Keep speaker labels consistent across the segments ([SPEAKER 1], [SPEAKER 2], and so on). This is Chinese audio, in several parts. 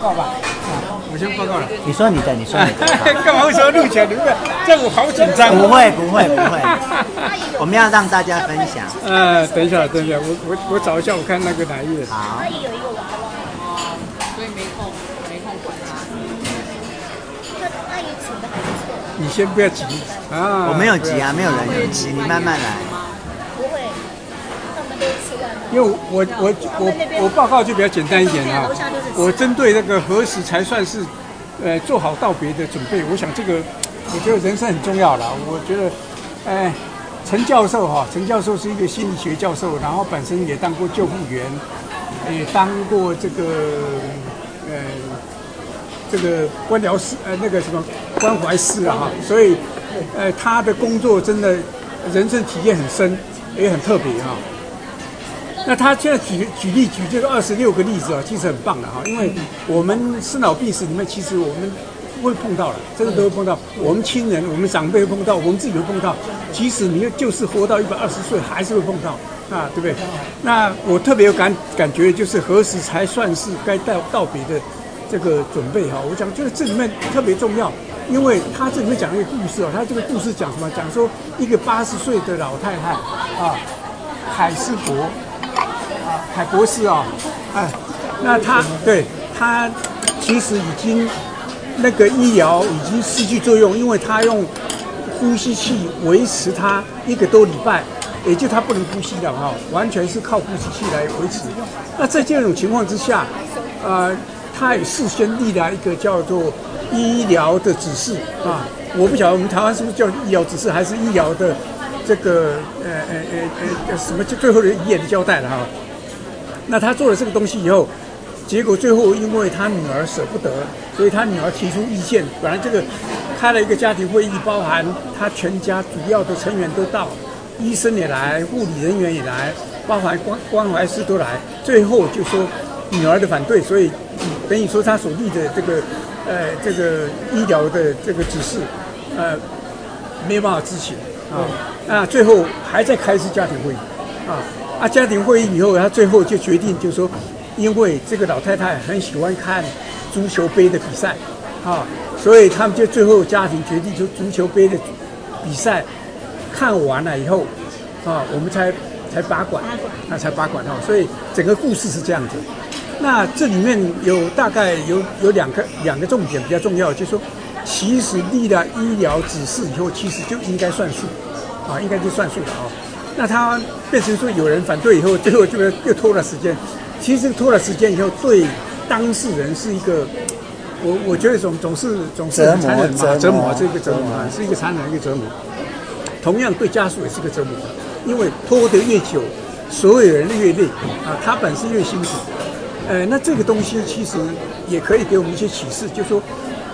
[SPEAKER 1] 报吧，我先报告了。
[SPEAKER 2] 你说你的，你说你的。
[SPEAKER 1] 干嘛为什么录起来？这样我好紧张。
[SPEAKER 2] 不会不会不会，我们要让大家分享。
[SPEAKER 1] 呃，等一下，等一下，我我我找一下，我看那个哪一页。
[SPEAKER 2] 好。
[SPEAKER 3] 他也有一个娃娃，所以没空没空管阿姨请的还不错。
[SPEAKER 1] 你先不要急啊。
[SPEAKER 2] 我没有急啊，没有人急，你慢慢来。
[SPEAKER 1] 因为我我我我报告就比较简单一点啊，我针对那个何时才算是，呃，做好道别的准备。我想这个，我觉得人生很重要了。我觉得，哎，陈教授哈，陈教授是一个心理学教授，然后本身也当过救护员，也当过这个，呃，这个官僚师，呃，那个什么关怀师啊哈，所以，呃，他的工作真的人生体验很深，也很特别哈。那他现在举举例举这个二十六个例子啊，其实很棒的哈，因为我们生老病死里面，其实我们会碰到了，真的都会碰到。我们亲人、我们长辈会碰到，我们自己会碰到。即使你就是活到一百二十岁，还是会碰到啊，对不对？那我特别有感感觉，就是何时才算是该道道别的这个准备哈？我想就是这里面特别重要，因为他这里面讲一个故事啊，他这个故事讲什么？讲说一个八十岁的老太太啊，海斯伯。海博士啊，哎，那他对他其实已经那个医疗已经失去作用，因为他用呼吸器维持他一个多礼拜，也就他不能呼吸了哈，完全是靠呼吸器来维持。那在这种情况之下，呃，他也事先立了一个叫做医疗的指示啊，我不晓得我们台湾是不是叫医疗指示，还是医疗的这个呃呃呃呃什么就最后的遗言的交代了哈。那他做了这个东西以后，结果最后因为他女儿舍不得，所以他女儿提出意见。本来这个开了一个家庭会议，包含他全家主要的成员都到，医生也来，护理人员也来，包含关关怀师都来。最后就说女儿的反对，所以等于说他所立的这个呃这个医疗的这个指示，呃没有办法执行啊。那最后还在开一次家庭会议啊。啊，家庭会议以后，他最后就决定，就是说，因为这个老太太很喜欢看足球杯的比赛，啊，所以他们就最后家庭决定，就足球杯的比赛看完了以后，啊，我们才才拔管，那才拔管啊。所以整个故事是这样子。那这里面有大概有有两个两个重点比较重要，就是说，其实立了医疗指示以后，其实就应该算数，啊，应该就算数了啊。那他变成说有人反对以后，最后就又拖了时间。其实拖了时间以后，对当事人是一个，我我觉得总总是总是很残忍嘛，折磨是一个折磨啊，是一个残忍的一个折磨。同样对家属也是个折磨，因为拖得越久，所有人越累啊，他本身越辛苦。呃，那这个东西其实也可以给我们一些启示，就是说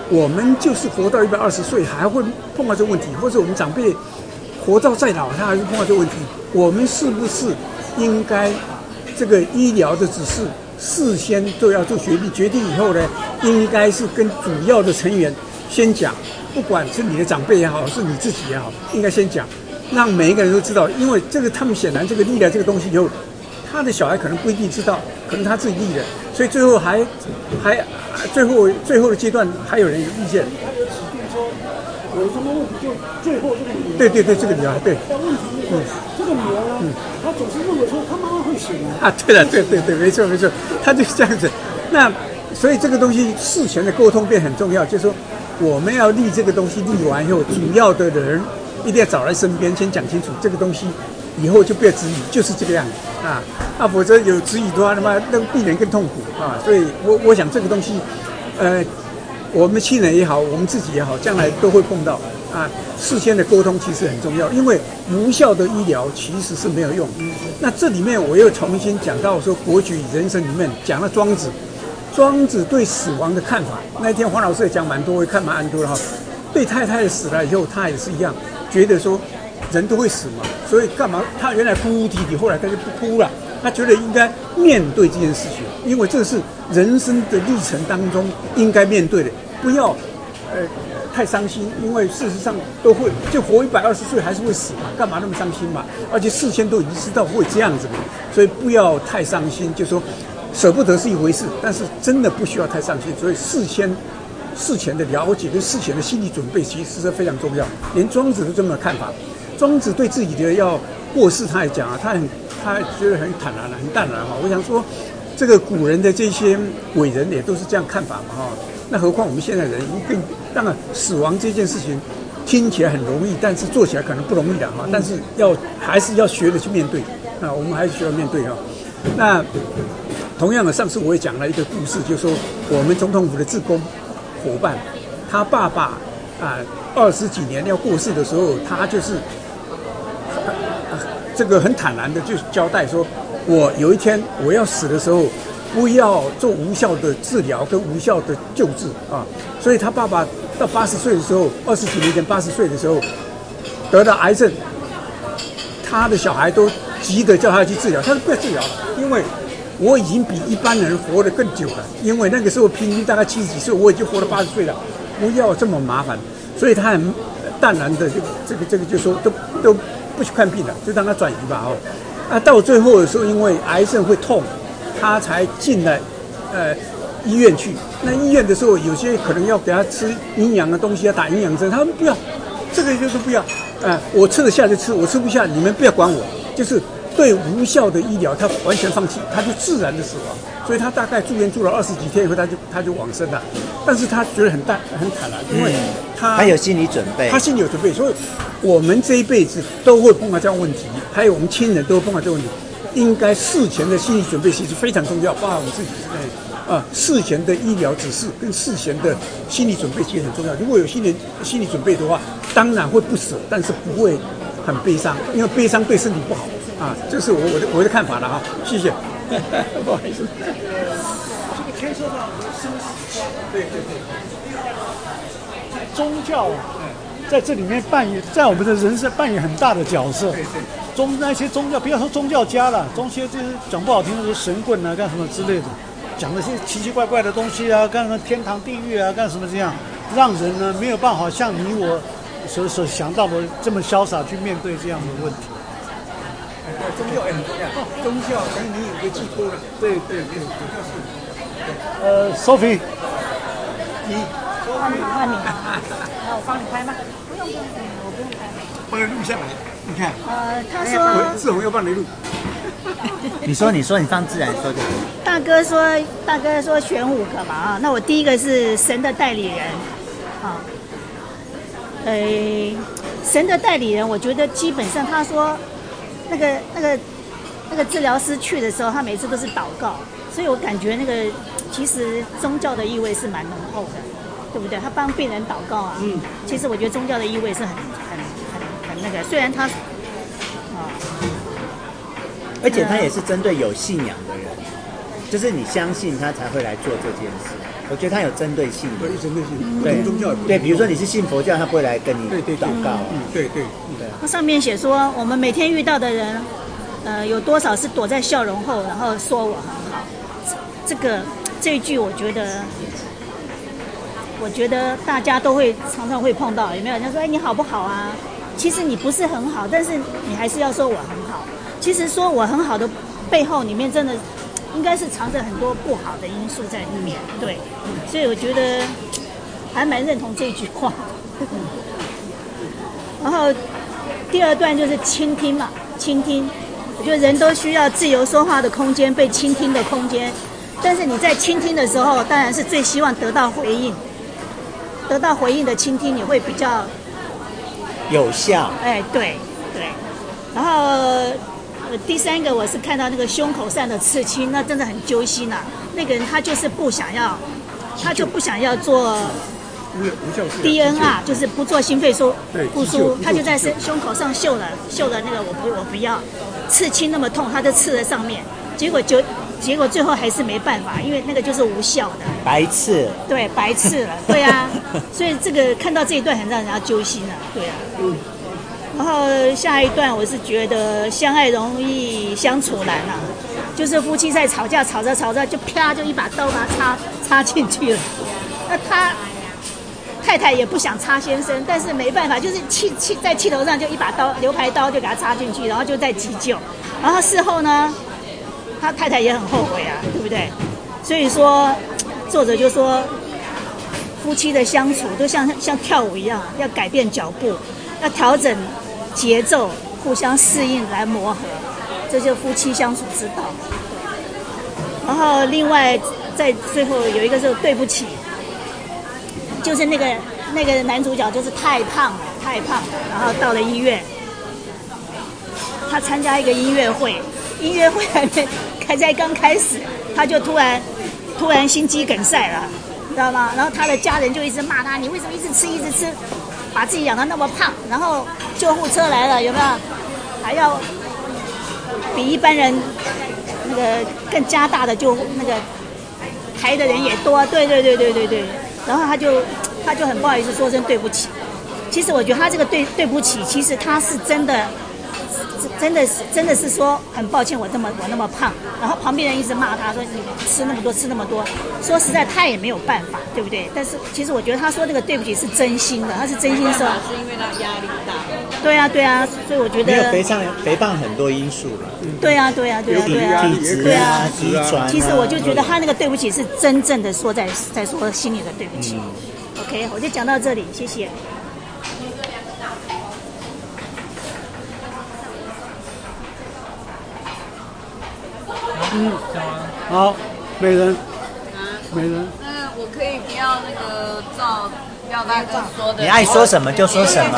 [SPEAKER 1] 我们就是活到一百二十岁，还会碰到这个问题，或者我们长辈。活到再老，他还是碰到这个问题。我们是不是应该这个医疗的指示事先都要做决定？决定以后呢，应该是跟主要的成员先讲，不管是你的长辈也好，是你自己也好，应该先讲，让每一个人都知道。因为这个他们显然这个立了这个东西以后，他的小孩可能不一定知道，可能他自己立的，所以最后还还最后最后的阶段还有人有意见。
[SPEAKER 4] 有什么问题就最后这个女儿，
[SPEAKER 1] 对对对，这个女儿对。
[SPEAKER 4] 但问题是，嗯，这个女儿呢，嗯，她总是认为说她妈妈会醒啊。
[SPEAKER 1] 啊，对了，对对对，没错没错，她就是这样子。那所以这个东西事前的沟通便很重要，就是说我们要立这个东西立完以后，主要的人一定要找来身边先讲清楚这个东西，以后就不要质疑，就是这个样子啊。啊，否则有质疑的话，他妈那个病人更痛苦啊。所以我我想这个东西，呃。我们亲人也好，我们自己也好，将来都会碰到啊。事先的沟通其实很重要，因为无效的医疗其实是没有用。那这里面我又重新讲到说，《国举人生》里面讲了庄子，庄子对死亡的看法。那天黄老师也讲蛮多，也看蛮多的哈。对太太死了以后，他也是一样，觉得说人都会死嘛，所以干嘛？他原来哭哭啼啼，后来他就不哭了。他觉得应该面对这件事情，因为这是人生的历程当中应该面对的。不要，呃，太伤心，因为事实上都会就活一百二十岁还是会死嘛，干嘛那么伤心嘛？而且事先都已经知道会这样子嘛，所以不要太伤心。就说舍不得是一回事，但是真的不需要太伤心，所以事先事前的了解跟事前的心理准备其实是非常重要。连庄子都这么看法，庄子对自己的要过世，他也讲啊，他很他觉得很坦然了，很淡然哈。我想说，这个古人的这些伟人也都是这样看法嘛哈。那何况我们现在人一定当然，死亡这件事情听起来很容易，但是做起来可能不容易的哈。但是要还是要学着去面对啊，我们还是需要面对哈。那同样的，上次我也讲了一个故事，就是说我们总统府的志工伙伴，他爸爸啊二十几年要过世的时候，他就是这个很坦然的就交代说，我有一天我要死的时候。不要做无效的治疗跟无效的救治啊！所以他爸爸到八十岁的时候，二十几年前八十岁的时候得了癌症，他的小孩都急着叫他去治疗，他说不要治疗了，因为我已经比一般人活得更久了，因为那个时候平均大概七十几岁，我已经活了八十岁了，不要这么麻烦，所以他很淡然的就这个这个就说都都不去看病了，就让他转移吧哦。啊，到最后的时候，因为癌症会痛。他才进了，呃，医院去。那医院的时候，有些可能要给他吃营养的东西，要打营养针。他们不要，这个就是不要。啊、呃，我吃得下就吃，我吃不下你们不要管我。就是对无效的医疗，他完全放弃，他就自然的死亡。所以他大概住院住了二十几天以后，他就他就往生了。但是他觉得很淡很坦然，因为他、
[SPEAKER 2] 嗯、他有心理准备，
[SPEAKER 1] 他心里有准备。所以我们这一辈子都会碰到这样问题，还有我们亲人都会碰到这个问题。应该事前的心理准备其实非常重要，包含我们自己在啊，事前的医疗指示跟事前的心理准备其实很重要。如果有心理心理准备的话，当然会不舍，但是不会很悲伤，因为悲伤对身体不好啊。这是我我的我的看法了哈。谢谢，不好意思。
[SPEAKER 4] 这个牵涉到生死，对对对，宗教在这里面扮演，在我们的人生扮演很大的角色。对对。宗那些宗教，不要说宗教家了，宗些就是讲不好听的，说神棍啊，干什么之类的，讲那些奇奇怪怪的东西啊，干什么天堂地狱啊，干什么这样，让人呢没有办法像你我所所想到的这么潇洒去面对这样的问题。
[SPEAKER 1] 宗教很重要，宗教等于你有个寄托了。对对对，主要是。
[SPEAKER 4] 呃，Sophie，
[SPEAKER 3] 你换你换你，那我帮你拍吗？不用不用，我不用拍。
[SPEAKER 1] 帮你录下来。你看，
[SPEAKER 3] 呃，他说
[SPEAKER 1] 志宏要帮你录。
[SPEAKER 2] 你说，你说，你放自然说就。
[SPEAKER 3] 大哥说，大哥说选五个嘛啊，那我第一个是神的代理人，好，呃，神的代理人，我觉得基本上他说，那个那个那个治疗师去的时候，他每次都是祷告，所以我感觉那个其实宗教的意味是蛮浓厚的，对不对？他帮病人祷告啊，嗯，其实我觉得宗教的意味是很很。那个虽然他，啊，
[SPEAKER 2] 而且他也是针对有信仰的人，就是你相信他才会来做这件事。我觉得他有针对性的，
[SPEAKER 1] 对针对性，
[SPEAKER 2] 对。
[SPEAKER 1] 宗教
[SPEAKER 2] 对，比如说你是信佛教，他不会来跟你祷告，
[SPEAKER 1] 嗯，对对对。
[SPEAKER 3] 他上面写说，我们每天遇到的人，呃，有多少是躲在笑容后，然后说我很好。这个这一句，我觉得，我觉得大家都会常常会碰到，有没有？人家说，哎，你好不好啊？其实你不是很好，但是你还是要说我很好。其实说我很好的背后，里面真的应该是藏着很多不好的因素在里面。对，所以我觉得还蛮认同这句话。然后第二段就是倾听嘛，倾听。我觉得人都需要自由说话的空间，被倾听的空间。但是你在倾听的时候，当然是最希望得到回应。得到回应的倾听，你会比较。
[SPEAKER 2] 有效，
[SPEAKER 3] 哎，对对，然后呃，第三个我是看到那个胸口上的刺青，那真的很揪心呐、啊。那个人他就是不想要，他就不想要做 DNR，就是不做心肺苏复苏，他就在胸胸口上绣了绣了那个我不我不要，刺青那么痛，他就刺在上面，结果就。结果最后还是没办法，因为那个就是无效的，
[SPEAKER 2] 白刺。
[SPEAKER 3] 对，白刺了，对啊，所以这个看到这一段很让人家揪心啊，对啊。嗯。然后下一段我是觉得相爱容易相处难啊，就是夫妻在吵架，吵着吵着就啪就一把刀把他插插进去了。那他太太也不想插先生，但是没办法，就是气气在气头上就一把刀牛排刀就给他插进去，然后就在急救。然后事后呢？他太太也很后悔啊，对不对？所以说，作者就说，夫妻的相处都像像跳舞一样，要改变脚步，要调整节奏，互相适应来磨合，这就是夫妻相处之道。然后另外在最后有一个是对不起，就是那个那个男主角就是太胖了，太胖了，然后到了医院，他参加一个音乐会，音乐会还没开在刚开始，他就突然突然心肌梗塞了，知道吗？然后他的家人就一直骂他，你为什么一直吃一直吃，把自己养得那么胖？然后救护车来了，有没有？还要比一般人。那个更加大的就那个抬的人也多，对对对对对对，然后他就他就很不好意思说声对不起。其实我觉得他这个对对不起，其实他是真的。真的是真的是说很抱歉，我这么我那么胖，然后旁边人一直骂他说，你吃那么多吃那么多，说实在他也没有办法，对不对？但是其实我觉得他说那个对不起是真心的，他是真心说。
[SPEAKER 5] 是因为他压力大。
[SPEAKER 3] 对啊对啊，所以我觉得。
[SPEAKER 2] 没有肥胖肥胖很多因素了。
[SPEAKER 3] 对啊对啊对啊对啊。
[SPEAKER 2] 体质啊，遗传。
[SPEAKER 3] 其实我就觉得他那个对不起是真正的说在在说心里的对不起。OK，我就讲到这里，谢谢。
[SPEAKER 4] 嗯，好，美人，
[SPEAKER 5] 啊，
[SPEAKER 4] 美人，
[SPEAKER 5] 那我可以不要那个照廖大哥说的，
[SPEAKER 2] 你爱说什么就说什么，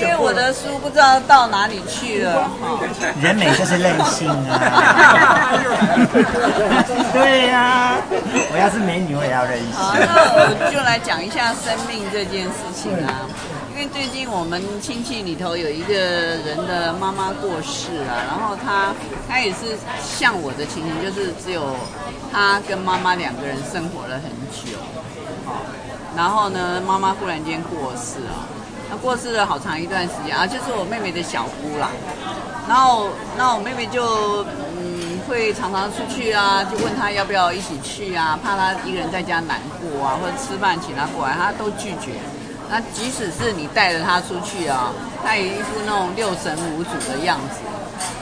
[SPEAKER 5] 因为我的书不知道到哪里去了。
[SPEAKER 2] 人美就是任性啊，对呀、啊，我要是美女我也要任性。
[SPEAKER 5] 好，那我就来讲一下生命这件事情啊。因为最近我们亲戚里头有一个人的妈妈过世啊，然后他他也是像我的情形，就是只有他跟妈妈两个人生活了很久，然后呢，妈妈忽然间过世啊，他过世了好长一段时间啊，就是我妹妹的小姑啦，然后那我妹妹就嗯会常常出去啊，就问他要不要一起去啊，怕他一个人在家难过啊，或者吃饭请他过来，他都拒绝。那即使是你带着他出去啊，他也一副那种六神无主的样子。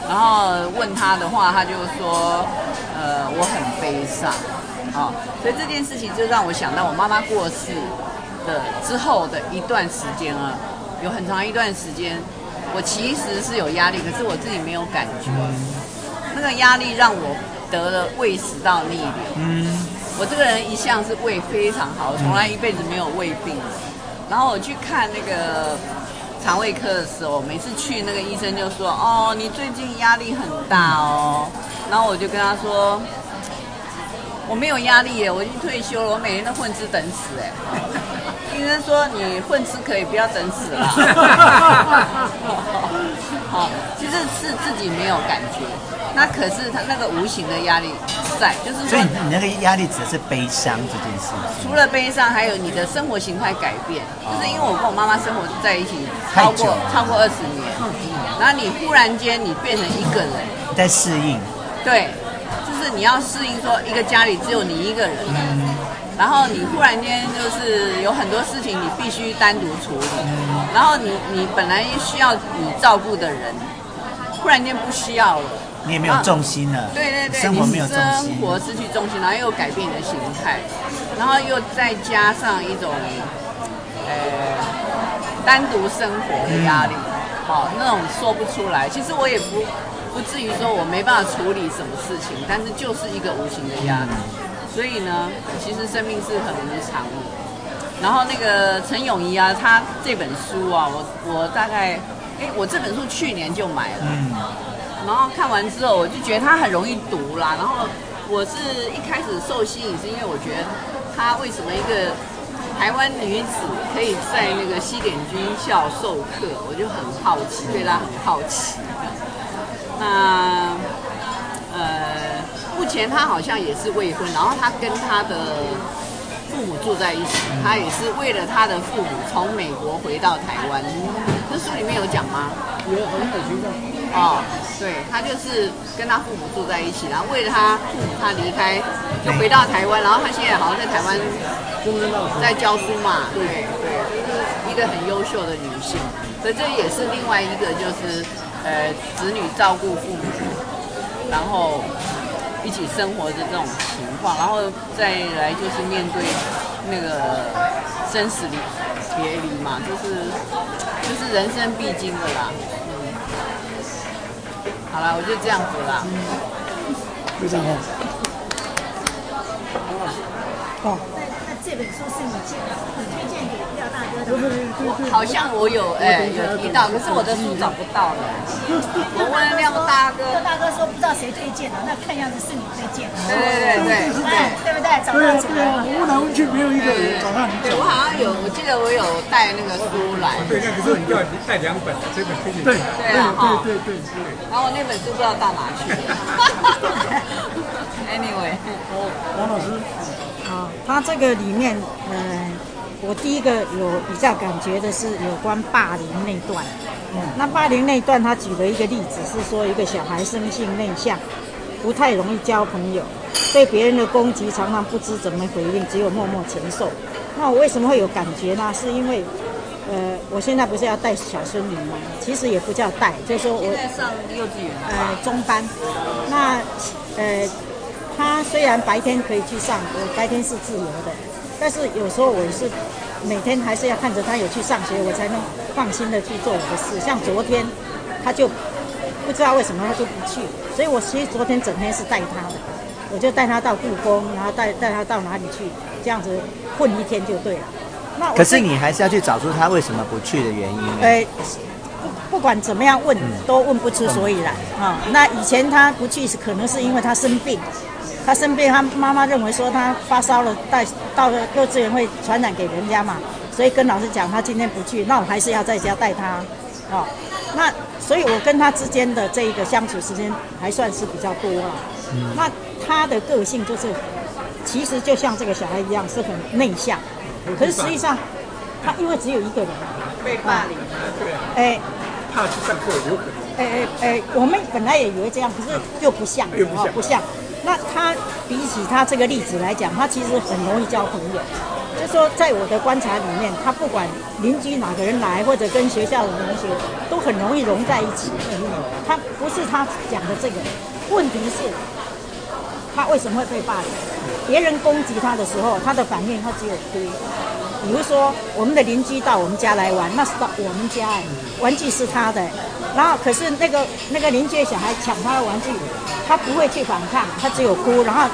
[SPEAKER 5] 然后问他的话，他就说：“呃，我很悲伤。”啊，所以这件事情就让我想到我妈妈过世的之后的一段时间啊，有很长一段时间，我其实是有压力，可是我自己没有感觉。那个压力让我得了胃食道逆流。嗯，我这个人一向是胃非常好，从来一辈子没有胃病。然后我去看那个肠胃科的时候，每次去那个医生就说：“哦，你最近压力很大哦。”然后我就跟他说：“我没有压力耶，我已经退休了，我每天都混吃等死哎。”医生说：“你混吃可以，不要等死了。”好，其实是自己没有感觉。那可是他那个无形的压力在，就是说，
[SPEAKER 2] 所以你那个压力指的是悲伤这件事。
[SPEAKER 5] 除了悲伤，还有你的生活形态改变，就是因为我跟我妈妈生活在一起超过超过二十年，然后你忽然间你变成一个人，
[SPEAKER 2] 在适应。对，
[SPEAKER 5] 就是你要适应说一个家里只有你一个人，然后你忽然间就是有很多事情你必须单独处理，然后你你本来需要你照顾的人，忽然间不需要了。
[SPEAKER 2] 你也没有重心了，啊、
[SPEAKER 5] 对对对，
[SPEAKER 2] 生活没有重心，
[SPEAKER 5] 生活失去重心，然后又改变你的形态，然后又再加上一种，呃，单独生活的压力，好、嗯哦，那种说不出来。其实我也不不至于说我没办法处理什么事情，但是就是一个无形的压力。所以呢，其实生命是很无常的。然后那个陈永仪啊，他这本书啊，我我大概，哎，我这本书去年就买了。嗯然后看完之后，我就觉得他很容易读啦。然后我是一开始受吸引，是因为我觉得他为什么一个台湾女子可以在那个西点军校授课，我就很好奇，对他很好奇。那呃，目前他好像也是未婚，然后他跟他的父母住在一起，他也是为了他的父母从美国回到台湾。这书里面有讲吗？
[SPEAKER 4] 有，很有情况。
[SPEAKER 5] 哦，对，他就是跟他父母住在一起，然后为了他父母，他离开，就回到台湾，然后他现在好像在台湾在教书嘛，对对，就是一个很优秀的女性，所以这也是另外一个就是呃子女照顾父母，然后一起生活的这种情况，然后再来就是面对那个生死离别离嘛，就是就是人生必经的啦。嗯，好了，我就这样子啦。
[SPEAKER 4] 嗯，非常好。
[SPEAKER 3] 哦。那那这本书是你介很推荐给廖大哥的吗？
[SPEAKER 5] 好像我有哎、欸、有提到，可是我的书找不到了。我问廖大哥，
[SPEAKER 3] 廖大哥说不知道谁推荐的，那看样子是你推荐的。
[SPEAKER 5] 对对对对，
[SPEAKER 3] 对不对？找到几个？
[SPEAKER 4] 我问来问去没有一个人找到你。
[SPEAKER 5] 对，我好像有，我记得我有带那个书来。
[SPEAKER 1] 对，那可是你要带两本，这本推荐。
[SPEAKER 4] 对
[SPEAKER 5] 对啊，对，
[SPEAKER 4] 对对对。
[SPEAKER 5] 然后我那本书不知道到哪去了。Anyway，
[SPEAKER 4] 王老师。
[SPEAKER 6] 啊，他这个里面，嗯、呃，我第一个有比较感觉的是有关霸凌那段。嗯，那霸凌那段，他举了一个例子，是说一个小孩生性内向，不太容易交朋友，对别人的攻击常常不知怎么回应，只有默默承受。那我为什么会有感觉呢？是因为，呃，我现在不是要带小孙女吗？其实也不叫带，就是说我
[SPEAKER 5] 在上幼稚园，
[SPEAKER 6] 呃，中班。那，呃。他虽然白天可以去上，我白天是自由的，但是有时候我是每天还是要看着他有去上学，我才能放心的去做我的事。像昨天，他就不知道为什么他就不去，所以我其实昨天整天是带他的，我就带他到故宫，然后带带他到哪里去，这样子混一天就对了。那
[SPEAKER 2] 可是你还是要去找出他为什么不去的原因。
[SPEAKER 6] 哎，不不管怎么样问，都问不出所以来啊、嗯哦。那以前他不去是可能是因为他生病。他生病，他妈妈认为说他发烧了，带到了幼稚园会传染给人家嘛，所以跟老师讲他今天不去，那我还是要在家带他，哦，那所以我跟他之间的这一个相处时间还算是比较多了。嗯。那他的个性就是，其实就像这个小孩一样是很内向，可是实际上他因为只有一个人，
[SPEAKER 5] 被霸凌，
[SPEAKER 1] 对啊，
[SPEAKER 6] 哎，
[SPEAKER 1] 怕去上课有可能。
[SPEAKER 6] 哎哎哎，我们本来也以为这样，可是又不像，
[SPEAKER 1] 又不像，
[SPEAKER 6] 不像。那他比起他这个例子来讲，他其实很容易交朋友。就说，在我的观察里面，他不管邻居哪个人来，或者跟学校的同学，都很容易融在一起。他不是他讲的这个，问题是，他为什么会被霸凌？别人攻击他的时候，他的反应他只有哭。比如说，我们的邻居到我们家来玩，那是到我们家，玩具是他的。然后，可是那个那个邻居的小孩抢他的玩具，他不会去反抗，他只有哭，然后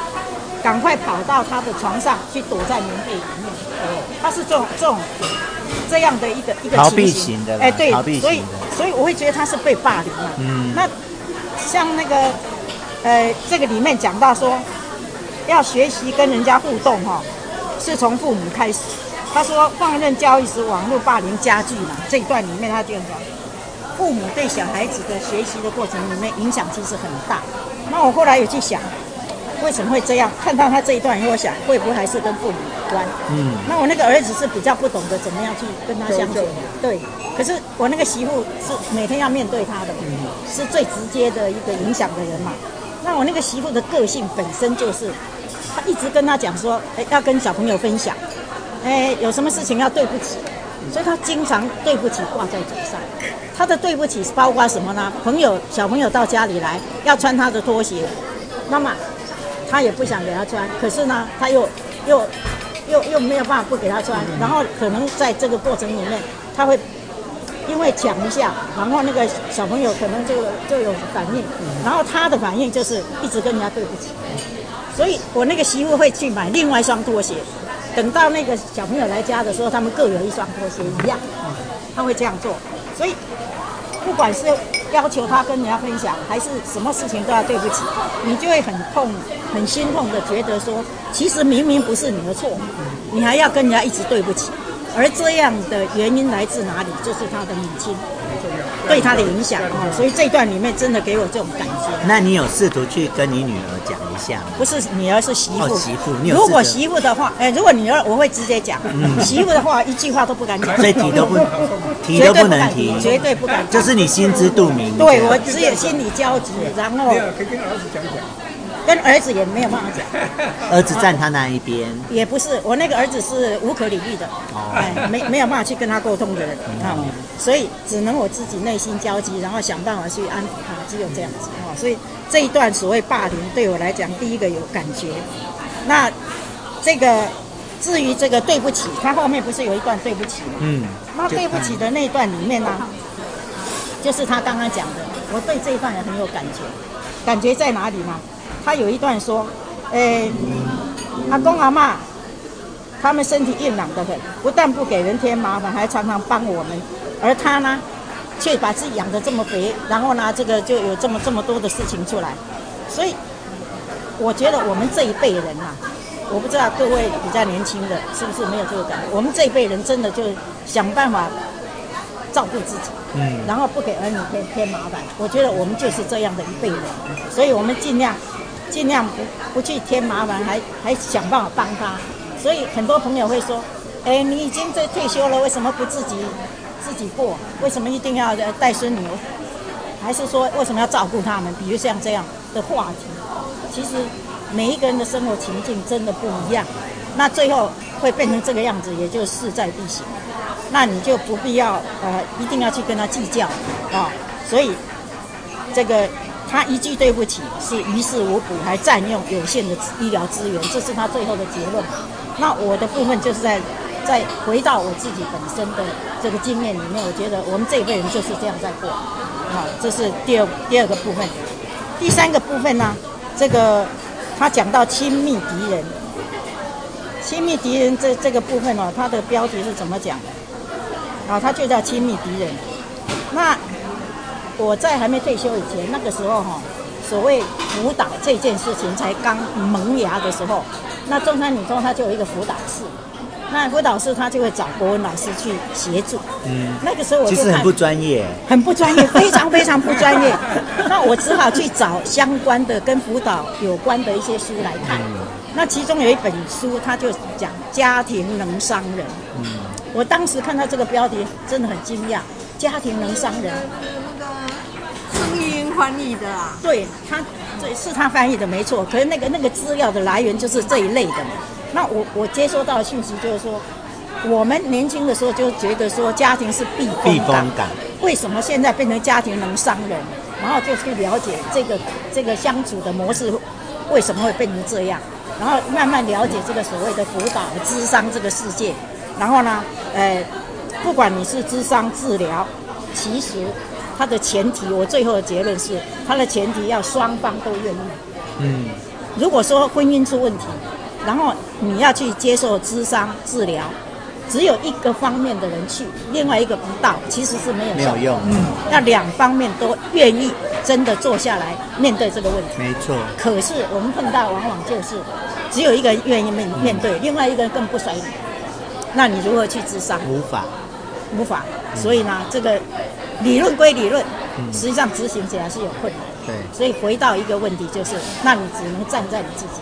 [SPEAKER 6] 赶快跑到他的床上去躲在棉被里面。他是这种这种这样的一个一个
[SPEAKER 2] 逃避型的，
[SPEAKER 6] 哎，对，所以所以我会觉得他是被霸凌了。嗯，那像那个呃，这个里面讲到说，要学习跟人家互动哈，是从父母开始。他说放任教育使网络霸凌加剧嘛，这一段里面他这样讲。父母对小孩子的学习的过程里面影响其实很大。那我后来有去想，为什么会这样？看到他这一段以后，我想会不会还是跟父母有关？嗯。那我那个儿子是比较不懂得怎么样去跟他相处。对。可是我那个媳妇是每天要面对他的，是最直接的一个影响的人嘛。那我那个媳妇的个性本身就是，她一直跟他讲说，哎，要跟小朋友分享，哎，有什么事情要对不起，所以他经常对不起挂在嘴上。他的对不起是包括什么呢？朋友小朋友到家里来要穿他的拖鞋，那么他也不想给他穿，可是呢，他又又又又没有办法不给他穿，然后可能在这个过程里面，他会因为抢一下，然后那个小朋友可能就就有反应，然后他的反应就是一直跟人家对不起，所以我那个媳妇会去买另外一双拖鞋，等到那个小朋友来家的时候，他们各有一双拖鞋一样，他会这样做，所以。不管是要求他跟人家分享，还是什么事情都要对不起，你就会很痛、很心痛的觉得说，其实明明不是你的错，你还要跟人家一直对不起，而这样的原因来自哪里？就是他的母亲对他的影响啊，所以这段里面真的给我这种感觉。
[SPEAKER 2] 那你有试图去跟你女儿讲一下吗？
[SPEAKER 6] 不是女儿，是媳妇。
[SPEAKER 2] 哦，媳妇。
[SPEAKER 6] 如果媳妇的话，哎，如果女儿，我会直接讲。嗯。媳妇的话，一句话都不敢讲。
[SPEAKER 2] 所以提都不提都不能提，
[SPEAKER 6] 绝对不敢。
[SPEAKER 2] 就是你心知肚明。
[SPEAKER 6] 对，我只有心里焦急，然后。
[SPEAKER 1] 可以跟儿子讲讲。
[SPEAKER 6] 跟儿子也没有办法讲。
[SPEAKER 2] 儿子站他那一边？
[SPEAKER 6] 也不是，我那个儿子是无可理喻的，
[SPEAKER 2] 哦、
[SPEAKER 6] 哎，没没有办法去跟他沟通的人啊、嗯哦，所以只能我自己内心焦急，然后想办法去安抚他，只有这样子啊、哦。所以这一段所谓霸凌对我来讲，第一个有感觉。那这个至于这个对不起，他后面不是有一段对不起吗？嗯，那对不起的那一段里面呢，就是他刚刚讲的，我对这一段也很有感觉。感觉在哪里呢？他有一段说，诶，阿公阿嬷，他们身体硬朗得很，不但不给人添麻烦，还常常帮我们。而他呢，却把自己养得这么肥，然后呢，这个就有这么这么多的事情出来。所以，我觉得我们这一辈人呐、啊，我不知道各位比较年轻的是不是没有这个感觉。我们这一辈人真的就想办法照顾自己。嗯，然后不给儿女添添麻烦，我觉得我们就是这样的一辈人，所以我们尽量尽量不不去添麻烦，还还想办法帮他。所以很多朋友会说，哎，你已经在退休了，为什么不自己自己过？为什么一定要带孙女？还是说为什么要照顾他们？比如像这样的话题，其实每一个人的生活情境真的不一样，那最后会变成这个样子，也就势在必行。那你就不必要呃，一定要去跟他计较啊、所以这个他一句对不起是于事无补，还占用有限的医疗资源，这是他最后的结论。那我的部分就是在在回到我自己本身的这个经验里面，我觉得我们这一辈人就是这样在过啊、这是第二第二个部分。第三个部分呢，这个他讲到亲密敌人，亲密敌人这这个部分哦，他的标题是怎么讲的？啊，他就叫亲密敌人。那我在还没退休以前，那个时候哈，所谓辅导这件事情才刚萌芽的时候，那中山女中它就有一个辅导室，那辅导室他就会找国文老师去协助。嗯，那个时候我就看，其实
[SPEAKER 2] 很不专业，
[SPEAKER 6] 很不专业，非常非常不专业。那我只好去找相关的跟辅导有关的一些书来看。嗯、那其中有一本书，他就讲家庭能伤人。嗯。我当时看到这个标题，真的很惊讶。家庭能伤人，
[SPEAKER 7] 翻译的啊？
[SPEAKER 6] 对，他对是他翻译的没错。可是那个那个资料的来源就是这一类的。那我我接收到的讯息就是说，我们年轻的时候就觉得说家庭是避风
[SPEAKER 2] 避风港，
[SPEAKER 6] 为什么现在变成家庭能伤人？然后就去了解这个这个相处的模式为什么会变成这样，然后慢慢了解这个所谓的辅导智商这个世界。然后呢，呃，不管你是智商治疗，其实它的前提，我最后的结论是，它的前提要双方都愿意。嗯。如果说婚姻出问题，然后你要去接受咨商治疗，只有一个方面的人去，另外一个不到，其实是没有
[SPEAKER 2] 没有用。嗯。
[SPEAKER 6] 要两方面都愿意，真的坐下来面对这个问题。
[SPEAKER 2] 没错。
[SPEAKER 6] 可是我们碰到往往就是，只有一个愿意面面对，嗯、另外一个更不甩你。那你如何去智商？
[SPEAKER 2] 无法，
[SPEAKER 6] 无法。所以呢，这个理论归理论，实际上执行起来是有困难。
[SPEAKER 2] 对。
[SPEAKER 6] 所以回到一个问题，就是，那你只能站在你自己，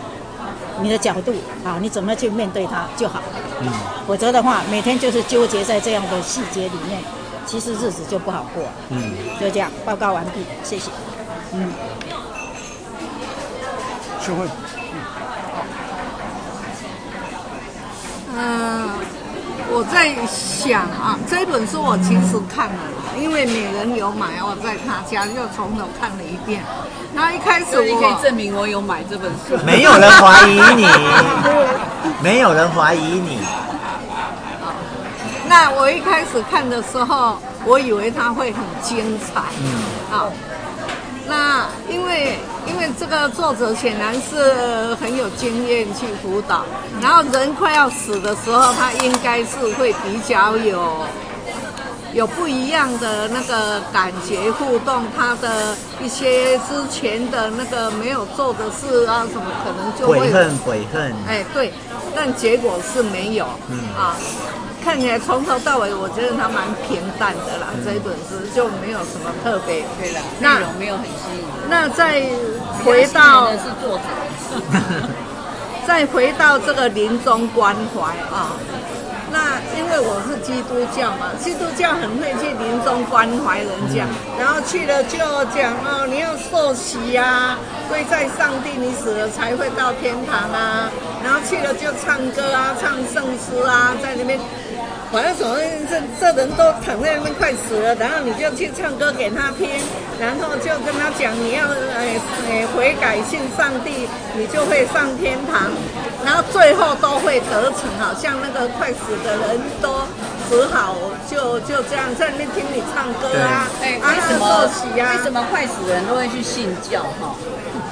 [SPEAKER 6] 你的角度啊，你怎么去面对它就好。嗯。否则的话，每天就是纠结在这样的细节里面，其实日子就不好过。嗯。就这样，报告完毕，谢谢。嗯。
[SPEAKER 1] 秀慧。
[SPEAKER 7] 嗯。我在想啊，这本书我其实看了，因为每人有买，我在他家又从头看了一遍。那一开始我，
[SPEAKER 5] 你可以证明我有买这本书。
[SPEAKER 2] 没有人怀疑你，没有人怀疑你。
[SPEAKER 7] 那我一开始看的时候，我以为他会很精彩。嗯。好。那因为因为这个作者显然是很有经验去辅导，然后人快要死的时候，他应该是会比较有有不一样的那个感觉互动，他的一些之前的那个没有做的事啊什么，可能就会
[SPEAKER 2] 悔恨悔恨。
[SPEAKER 7] 哎，对，但结果是没有。嗯啊。看起来从头到尾，我觉得他蛮平淡的啦。嗯、这一本书就没有什么特别，
[SPEAKER 5] 对了，内容没有很吸引。
[SPEAKER 7] 那再回到
[SPEAKER 5] 是作者，
[SPEAKER 7] 再回到这个临终关怀啊，那那因为我是基督教嘛，基督教很会去临终关怀人家，嗯、然后去了就讲哦，你要受洗呀，跪在上帝，你死了才会到天堂啊。然后去了就唱歌啊，唱圣诗啊，在那边。反正总之这这人都躺在那边快死了，然后你就去唱歌给他听，然后就跟他讲你要哎哎悔改信上帝，你就会上天堂，然后最后都会得逞，好像那个快死的人都只好，就就这样在那边听你唱歌啊，
[SPEAKER 5] 哎，为什么啊？为什么快死的人都会去信教哈？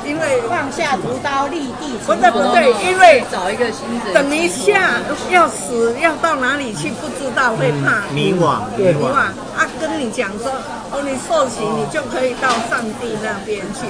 [SPEAKER 7] 因为
[SPEAKER 6] 放下屠刀立地。
[SPEAKER 7] 不对不对，因为
[SPEAKER 5] 找一个新人。
[SPEAKER 7] 等一下要死要到哪里去不知道，会怕
[SPEAKER 2] 迷惘。
[SPEAKER 7] 迷惘。啊，跟你讲说，哦，你受刑你就可以到上帝那边去。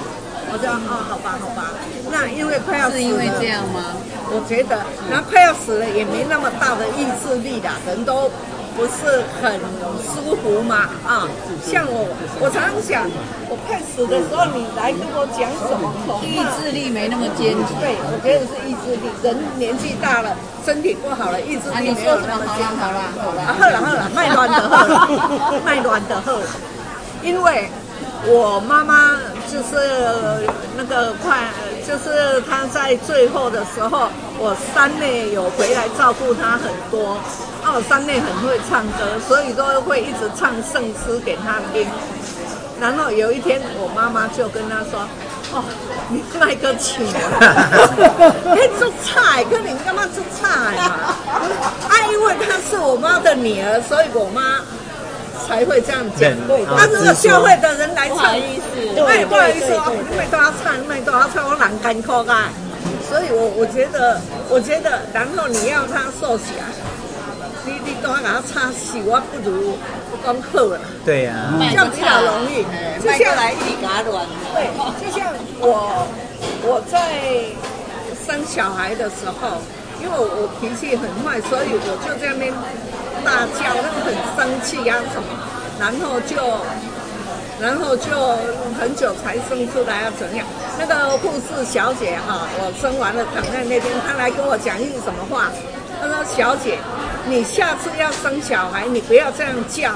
[SPEAKER 7] 我说哦，好吧好吧。那因为快要死了。是因为这样吗？我觉得，然后快要死了也没那么大的意志力啦，人都。不是很舒服嘛？啊，像我，我常常想，我快死的时候，你来跟我讲什么？
[SPEAKER 5] 意志力没那么坚强。
[SPEAKER 7] 对，我觉得是意志力。人年纪大了，身体不好了，意志力没有那么坚强。好了好了，好了好了，卖卵的好了，卖卵的喝了。因为我妈妈就是那个快，就是她在最后的时候，我三妹有回来照顾她很多。哦，三妹很会唱歌，所以都会一直唱圣诗给她听。然后有一天，我妈妈就跟她说：“哦，你那个请，哎，做菜，跟你干嘛做菜嘛？啊，因为她是我妈的女儿，所以我妈才会这样讲。对，她如果教会的人来唱，不好意思，哎，不好意思哦，你们都要唱，你们都要唱，我难干苦啊。所以我我觉得，我觉得，然后你要他受洗啊。”你你都要给他擦洗，我不如不讲好了。
[SPEAKER 2] 对呀、啊，
[SPEAKER 7] 这样比较容易。就像来一点给他乱。对，就像我我在生小孩的时候，因为我脾气很坏，所以我就在那边大叫，那个很生气啊什么，然后就然后就很久才生出来，啊怎样？那个护士小姐哈，我生完了躺在那边，她来跟我讲一句什么话？她说：“小姐。”你下次要生小孩，你不要这样叫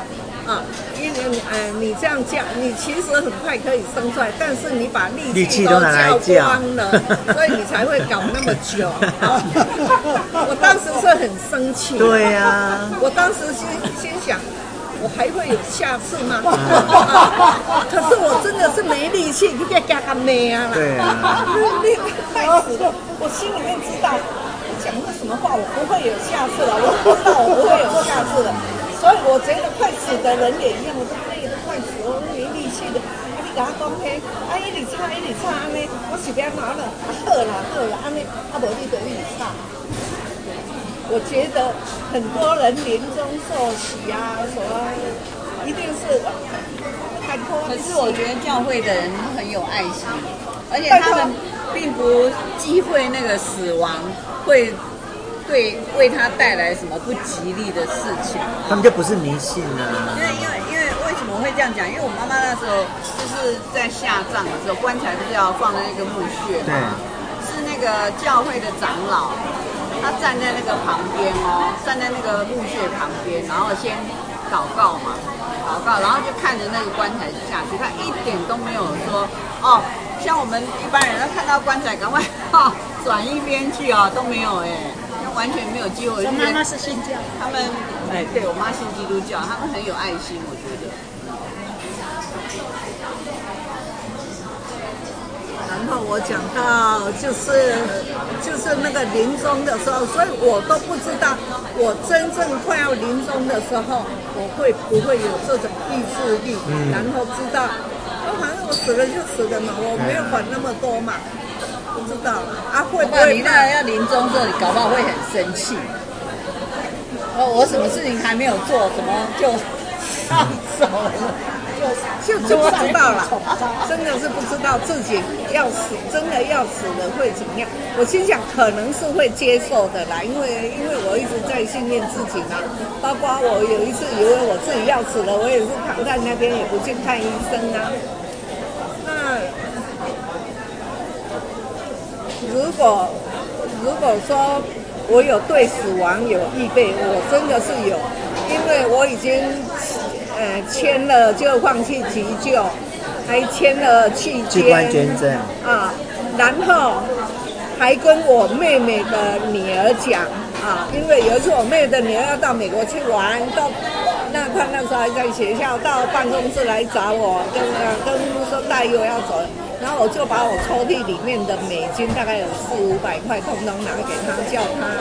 [SPEAKER 7] 啊！因为呃，你这样叫，你其实很快可以生出来，但是你把力气都叫光了，所以你才会搞那么久。啊、我当时是很生气。
[SPEAKER 2] 对呀、啊。
[SPEAKER 7] 我当时心心想，我还会有下次吗？啊、可是我真的是没力气，你别加他咩啊啦！
[SPEAKER 2] 对啊。
[SPEAKER 7] 你害死我，我心里面知道。讲个什么话，我不会有下次了。我知道我不会有下次了，所以我觉得快死的人也一样，我都累得快死，我都没力气的。啊，你给他讲嘿，啊，一直唱一直唱安尼，我随便拿了，啊，好啦好啦，安尼，啊，无你就一直唱。我觉得很多人临终受洗啊，什么，一定是太多。
[SPEAKER 5] 可是我觉得教会的人很有爱心，而且他们并不忌讳那个死亡。会对为他带来什么不吉利的事情？
[SPEAKER 2] 他们就不是迷信啊。
[SPEAKER 5] 因为因为因为为什么会这样讲？因为我妈妈那时候就是在下葬的时候，棺材不是要放在那个墓穴吗？对。是那个教会的长老，他站在那个旁边哦，站在那个墓穴旁边，然后先祷告嘛，祷告，然后就看着那个棺材下去，他一点都没有说哦。像我们一般人，看到棺材赶快哈转一边去啊，都没有哎，完全没有机会。
[SPEAKER 6] 我妈妈是信教，
[SPEAKER 5] 他们哎，对我妈信基督教，他们很有爱心，我觉得。
[SPEAKER 7] 然后我讲到就是就是那个临终的时候，所以我都不知道我真正快要临终的时候，我会不会有这种意志力，嗯、然后知道。我死了就死了嘛，我没有管那么多嘛，不知道啊会不会？
[SPEAKER 5] 你那要临终这里，搞不好会很生气。哦，我什么事情还没有做，怎么就上手了？就就就不知道了，真的是不知道自己要死，真的要死了会怎么样？我心想可能是会接受的啦，因为因为我一直在训练自己嘛，包括我有一次以为我自己要死了，我也是躺在那边也不去看医生啊。如果如果说
[SPEAKER 7] 我有对死亡有预备，我真的是有，因为我已经呃签了就放弃急救，还签了器
[SPEAKER 2] 官捐赠
[SPEAKER 7] 啊，然后还跟我妹妹的女儿讲啊，因为有一次我妹妹的女儿要到美国去玩，到那她那时候还在学校，到办公室来找我，跟跟说大姨要走。然后我就把我抽屉里面的美金大概有四五百块，通通拿给他，叫他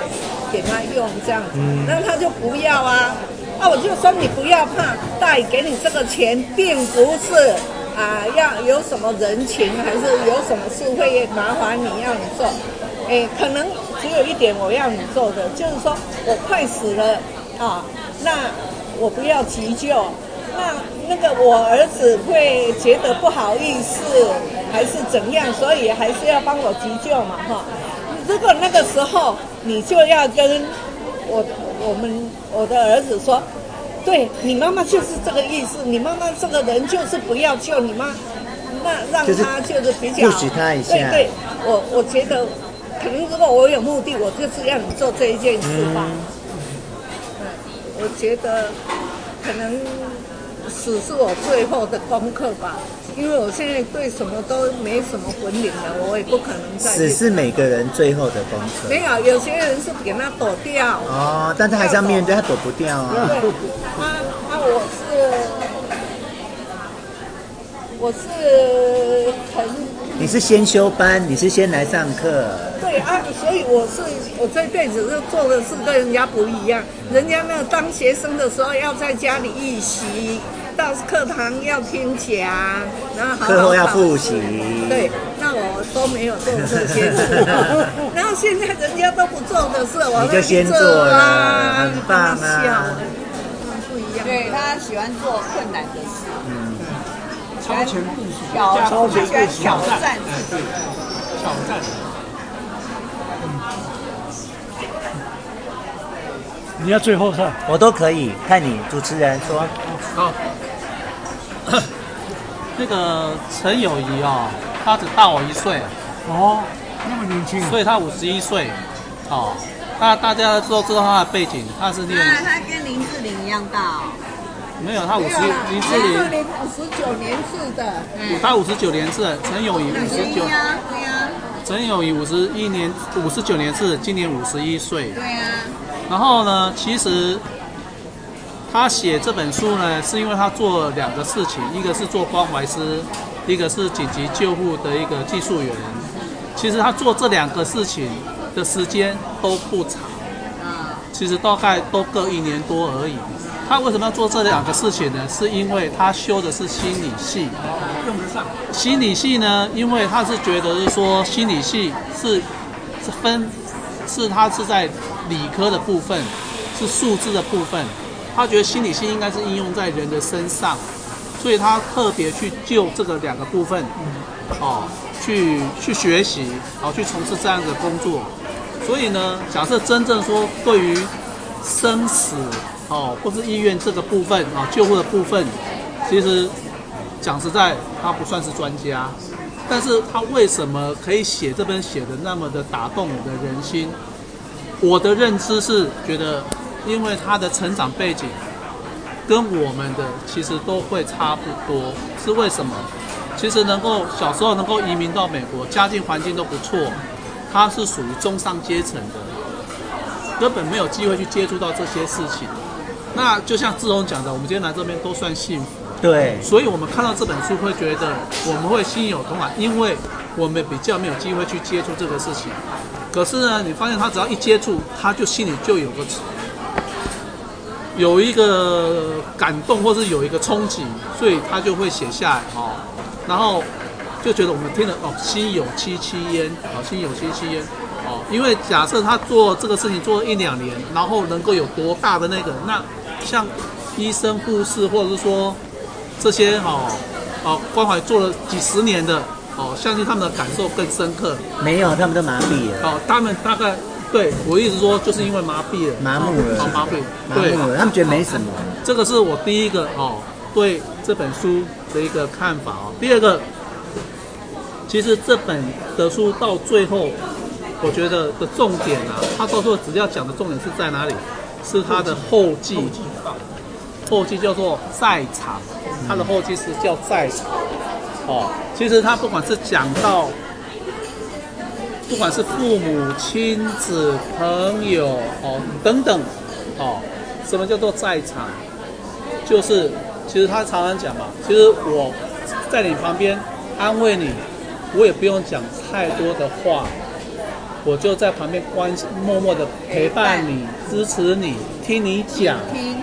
[SPEAKER 7] 给他用这样子。那他就不要啊，啊我就说你不要怕，大姨给你这个钱，并不是啊要有什么人情，还是有什么事会麻烦你要你做。哎，可能只有一点我要你做的，就是说我快死了啊，那我不要急救。那那个我儿子会觉得不好意思，还是怎样？所以还是要帮我急救嘛，哈。如果那个时候你就要跟我我们我的儿子说，对你妈妈就是这个意思，你妈妈这个人就是不要救你妈，那让他就是比较，
[SPEAKER 2] 就是他一下。
[SPEAKER 7] 对对，我我觉得可能如果我有目的，我就是要你做这一件事吧。嗯，我觉得可能。死是我最后的功课吧，因为我现在对什么都没什么本领了，我也不可能再。
[SPEAKER 2] 死是每个人最后的功课。
[SPEAKER 7] 没有，有些人是给他躲掉。
[SPEAKER 2] 哦，但是还是要面对，他躲不掉啊。
[SPEAKER 7] 对，他他我是我是很。
[SPEAKER 2] 你是先修班，你是先来上课。
[SPEAKER 7] 对啊，所以我是我这辈子就做的事跟人家不一样。人家那当学生的时候要在家里预习，到课堂要听讲，然后好好
[SPEAKER 2] 课后要复习。
[SPEAKER 7] 对，那我都没有做这些事。然后现在人家都不做的事，我
[SPEAKER 2] 就先做了，很棒啊。
[SPEAKER 5] 不一样。对，他喜欢做困难的事。嗯。
[SPEAKER 1] 超前部署，
[SPEAKER 5] 超前部署，挑战，
[SPEAKER 1] 对，挑战。
[SPEAKER 4] 你要最后看，
[SPEAKER 2] 我都可以，看你主持人说。
[SPEAKER 8] 好。那个陈友谊哦，他只大我一岁。
[SPEAKER 1] 哦，那么年轻。
[SPEAKER 8] 所以他五十一岁。哦，那大家都知道他的背景，他是那个。
[SPEAKER 5] 他跟林志玲一样大哦。
[SPEAKER 8] 没有，他五十，林志玲
[SPEAKER 7] 五十九年次的，
[SPEAKER 8] 他五十九年次，陈友谊五十九，
[SPEAKER 5] 对呀，对呀，
[SPEAKER 8] 陈友谊五十一年，五十九年次，今年五十一岁，
[SPEAKER 5] 对呀。
[SPEAKER 8] 然后呢，其实他写这本书呢，是因为他做两个事情，一个是做关怀师，一个是紧急救护的一个技术员。其实他做这两个事情的时间都不长，其实大概都各一年多而已。他为什么要做这两个事情呢？是因为他修的是心理系，用得上。心理系呢，因为他是觉得是说心理系是是分，是他是在理科的部分，是数字的部分。他觉得心理系应该是应用在人的身上，所以他特别去就这个两个部分，哦，去去学习，然哦，去从事这样的工作。所以呢，假设真正说对于生死。哦，或是医院这个部分啊，救护的部分，其实讲实在，他不算是专家，但是他为什么可以写这本写的那么的打动我的人心？我的认知是觉得，因为他的成长背景跟我们的其实都会差不多，是为什么？其实能够小时候能够移民到美国，家境环境都不错，他是属于中上阶层的，根本没有机会去接触到这些事情。那就像志荣讲的，我们今天来这边都算幸福。
[SPEAKER 2] 对，
[SPEAKER 8] 所以我们看到这本书会觉得我们会心有同感，因为我们比较没有机会去接触这个事情。可是呢，你发现他只要一接触，他就心里就有个有一个感动，或是有一个冲击，所以他就会写下来哦。然后就觉得我们听了哦，心有戚戚焉，哦，心有戚戚焉。哦，因为假设他做这个事情做了一两年，然后能够有多大的那个那。像医生、护士，或者是说这些哦哦关怀做了几十年的哦，相信他们的感受更深刻。
[SPEAKER 2] 没有，他们都麻痹了。
[SPEAKER 8] 哦，他们大概对我一直说，就是因为麻痹了，
[SPEAKER 2] 麻木了，
[SPEAKER 8] 哦、麻痹，
[SPEAKER 2] 对，麻木了，他们觉得没什么。
[SPEAKER 8] 这个是我第一个哦对这本书的一个看法哦。第二个，其实这本的书到最后我觉得的重点啊，他到时候只要讲的重点是在哪里？是他的后继，后继叫做在场，他的后继是叫在场。哦，其实他不管是讲到，不管是父母亲子朋友哦等等，哦，什么叫做在场？就是其实他常常讲嘛，其实我在你旁边安慰你，我也不用讲太多的话。我就在旁边关心，默默的陪伴你，支持你，听你讲。听。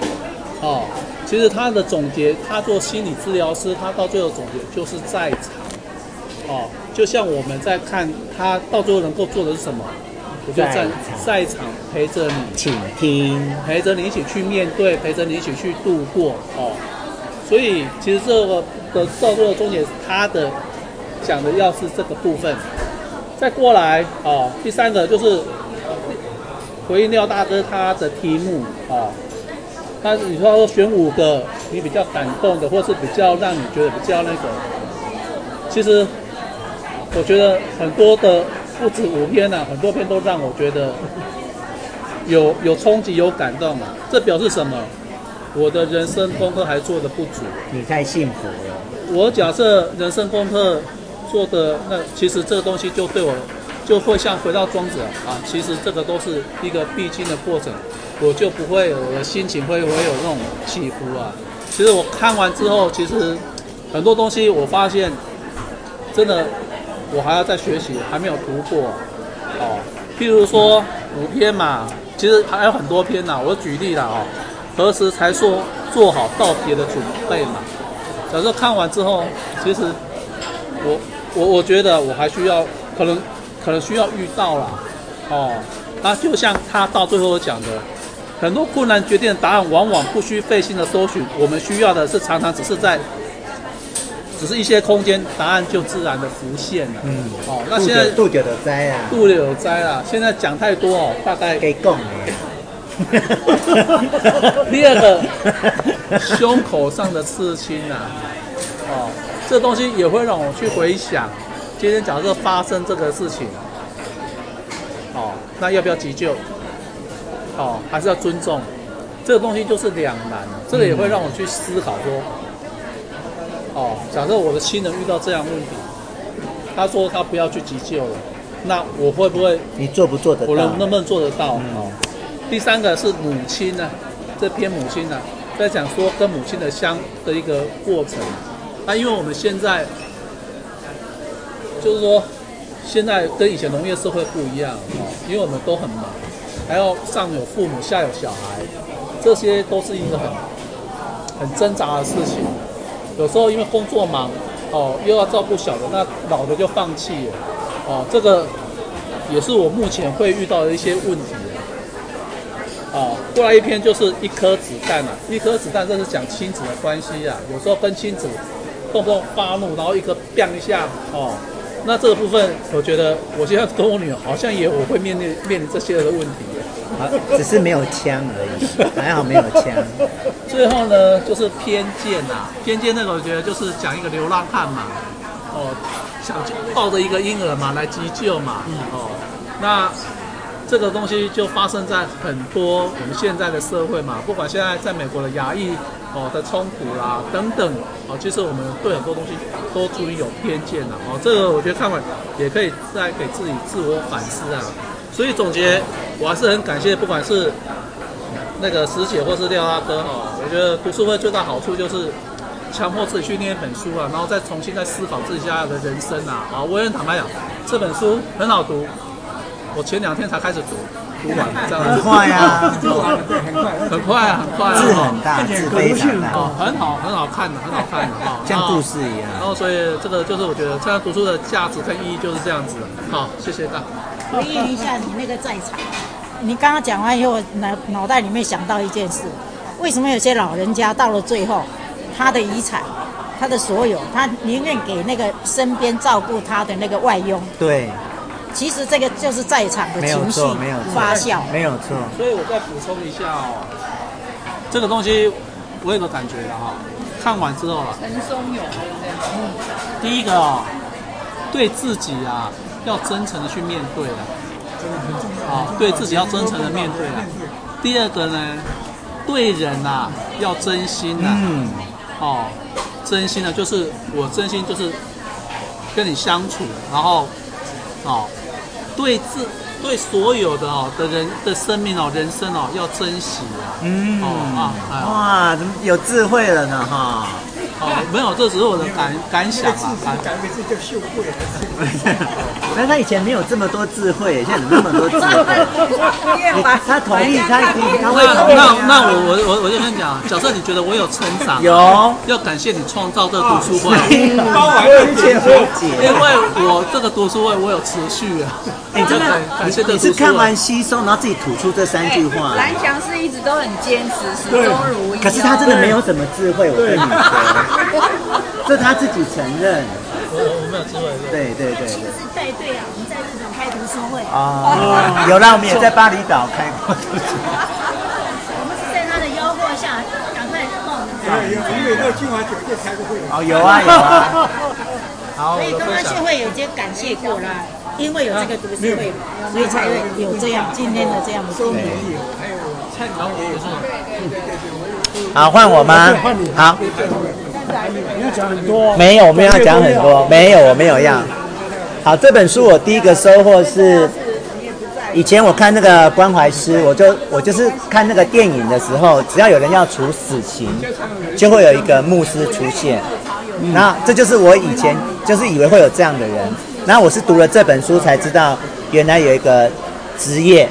[SPEAKER 8] 哦，其实他的总结，他做心理治疗师，他到最后总结就是在场。哦，就像我们在看他到最后能够做的是什么？我就在在场陪着你，
[SPEAKER 2] 倾听，
[SPEAKER 8] 陪着你一起去面对，陪着你一起去度过。哦，所以其实这个的到最后终结，他的讲的要是这个部分。再过来啊，第三个就是回应廖大哥他的题目啊，他你说说选五个你比较感动的，或是比较让你觉得比较那个，其实我觉得很多的不止五篇呐、啊，很多篇都让我觉得有有冲击、有感动啊。这表示什么？我的人生功课还做的不足。
[SPEAKER 2] 你太幸福了。
[SPEAKER 8] 我假设人生功课。做的那其实这个东西就对我就会像回到庄子啊，其实这个都是一个必经的过程，我就不会我的心情会会有那种起伏啊。其实我看完之后，其实很多东西我发现真的我还要再学习，还没有突破哦。譬如说五篇嘛，其实还有很多篇呐。我举例了哦，何时才说做好道别的准备嘛？假设看完之后，其实我。我我觉得我还需要，可能可能需要遇到啦，哦，那就像他到最后讲的，很多困难决定的答案往往不需费心的搜寻，我们需要的是常常只是在，只是一些空间，答案就自然的浮现了。嗯，哦，那现在
[SPEAKER 2] 杜久的灾啊，
[SPEAKER 8] 度久的灾啊，现在讲太多哦，大概
[SPEAKER 2] 给供。
[SPEAKER 8] 第二个，胸口上的刺青啊，哦。这东西也会让我去回想，今天假设发生这个事情，哦，那要不要急救？哦，还是要尊重？这个东西就是两难，这个也会让我去思考说，哦，假设我的亲人遇到这样问题，他说他不要去急救了，那我会不会？
[SPEAKER 2] 你做不做得到？
[SPEAKER 8] 我能能不能做得到？哦，第三个是母亲呢，这篇母亲呢，在讲说跟母亲的相的一个过程。那、因为我们现在就是说，现在跟以前农业社会不一样哦，因为我们都很忙，还要上有父母，下有小孩，这些都是一个很很挣扎的事情。有时候因为工作忙哦，又要照顾小的，那老的就放弃了哦。这个也是我目前会遇到的一些问题。哦，过来一篇就是一颗子弹啊，一颗子弹这是讲亲子的关系啊，有时候跟亲子。动不动发怒，然后一个 bang 一下，哦，那这个部分，我觉得我现在跟我女儿好像也我会面临面临这些的问题，
[SPEAKER 2] 啊，只是没有枪而已，还好没有枪。
[SPEAKER 8] 最后呢，就是偏见啊，偏见那个我觉得就是讲一个流浪汉嘛，哦，想抱着一个婴儿嘛来急救嘛，哦，那。这个东西就发生在很多我们现在的社会嘛，不管现在在美国的亚裔哦的冲突啦等等哦，其实我们对很多东西都出于有偏见的哦。这个我觉得看完也可以再给自己自我反思啊。所以总结，我还是很感谢，不管是那个师姐或是廖大哥哦，我觉得读书会最大好处就是强迫自己去念一本书啊，然后再重新再思考自己家的人生啊。啊，我也坦白讲，这本书很好读。我前两天才开始读，读完这样子。
[SPEAKER 2] 很快啊，
[SPEAKER 1] 对，很快，
[SPEAKER 8] 很快啊，很快啊。
[SPEAKER 2] 字很大，字非常大。
[SPEAKER 8] 哦，很好，很好看的，很好看的 哈，
[SPEAKER 2] 像故事一样。
[SPEAKER 8] 然后，所以这个就是我觉得这样读书的价值跟意义就是这样子的。好，谢谢大家。
[SPEAKER 3] 回应一下你那个在场，你刚刚讲完以后，脑脑袋里面想到一件事：为什么有些老人家到了最后，他的遗产，他的所有，他宁愿给那个身边照顾他的那个外佣？
[SPEAKER 2] 对。
[SPEAKER 3] 其实这个就是在场的情绪发酵，
[SPEAKER 2] 没有错。
[SPEAKER 8] 所以我再补充一下哦，这个东西我有个感觉的哈，看完之后啊，
[SPEAKER 5] 陈松勇
[SPEAKER 8] 第一个啊，对自己啊要真诚的去面对了，啊，对自己要真诚的面对了。第二个呢，对人呐、啊、要真心呐、啊，
[SPEAKER 2] 嗯，
[SPEAKER 8] 哦，真心的，就是我真心就是跟你相处，然后哦，对自对所有的哦的人的生命哦人生哦要珍惜啊，
[SPEAKER 2] 嗯，
[SPEAKER 8] 哦啊，哎、
[SPEAKER 2] 哇，怎么有智慧了呢哈？
[SPEAKER 8] 哦，没有，这只是我的感感想啊，感
[SPEAKER 1] 改名字叫秀贵，
[SPEAKER 2] 那他以前没有这么多智慧，现在怎么那么多智慧？你他同意，他他会同意
[SPEAKER 8] 那那我我我我就跟你讲，假设你觉得我有成长，
[SPEAKER 2] 有
[SPEAKER 8] 要感谢你创造这个读书会，
[SPEAKER 2] 包完一切和解。
[SPEAKER 8] 因为我这个读书会我有持续啊，
[SPEAKER 2] 你真的
[SPEAKER 8] 感谢这个
[SPEAKER 2] 你是看完吸收，然后自己吐出这三句话。
[SPEAKER 5] 蓝翔是一直都很坚持，始终如一。
[SPEAKER 2] 可是他真的没有什么智慧，我跟你说。这他自己承认，
[SPEAKER 8] 我我没有机会。
[SPEAKER 3] 对
[SPEAKER 2] 对对对。
[SPEAKER 3] 是带队啊，我们在日本开读书会。
[SPEAKER 2] 啊，有啦，我们也在巴厘岛开过读书会。
[SPEAKER 3] 我们是在他的吆喝下，赶快报名。
[SPEAKER 1] 有有，因为那金华酒店开过会。
[SPEAKER 2] 哦，有啊有啊。
[SPEAKER 3] 所以刚刚谢会有些感谢过啦，因为有这个读书会，所以才会有这样今天的这样的经历。
[SPEAKER 1] 还有菜鸟也有。
[SPEAKER 2] 好，换我吗？好。
[SPEAKER 4] 你要讲很多？
[SPEAKER 2] 没有，我没有要讲很多。没有，我没有要。好，这本书我第一个收获是，以前我看那个关怀师，我就我就是看那个电影的时候，只要有人要处死刑，就会有一个牧师出现。然后这就是我以前就是以为会有这样的人，然后我是读了这本书才知道，原来有一个职业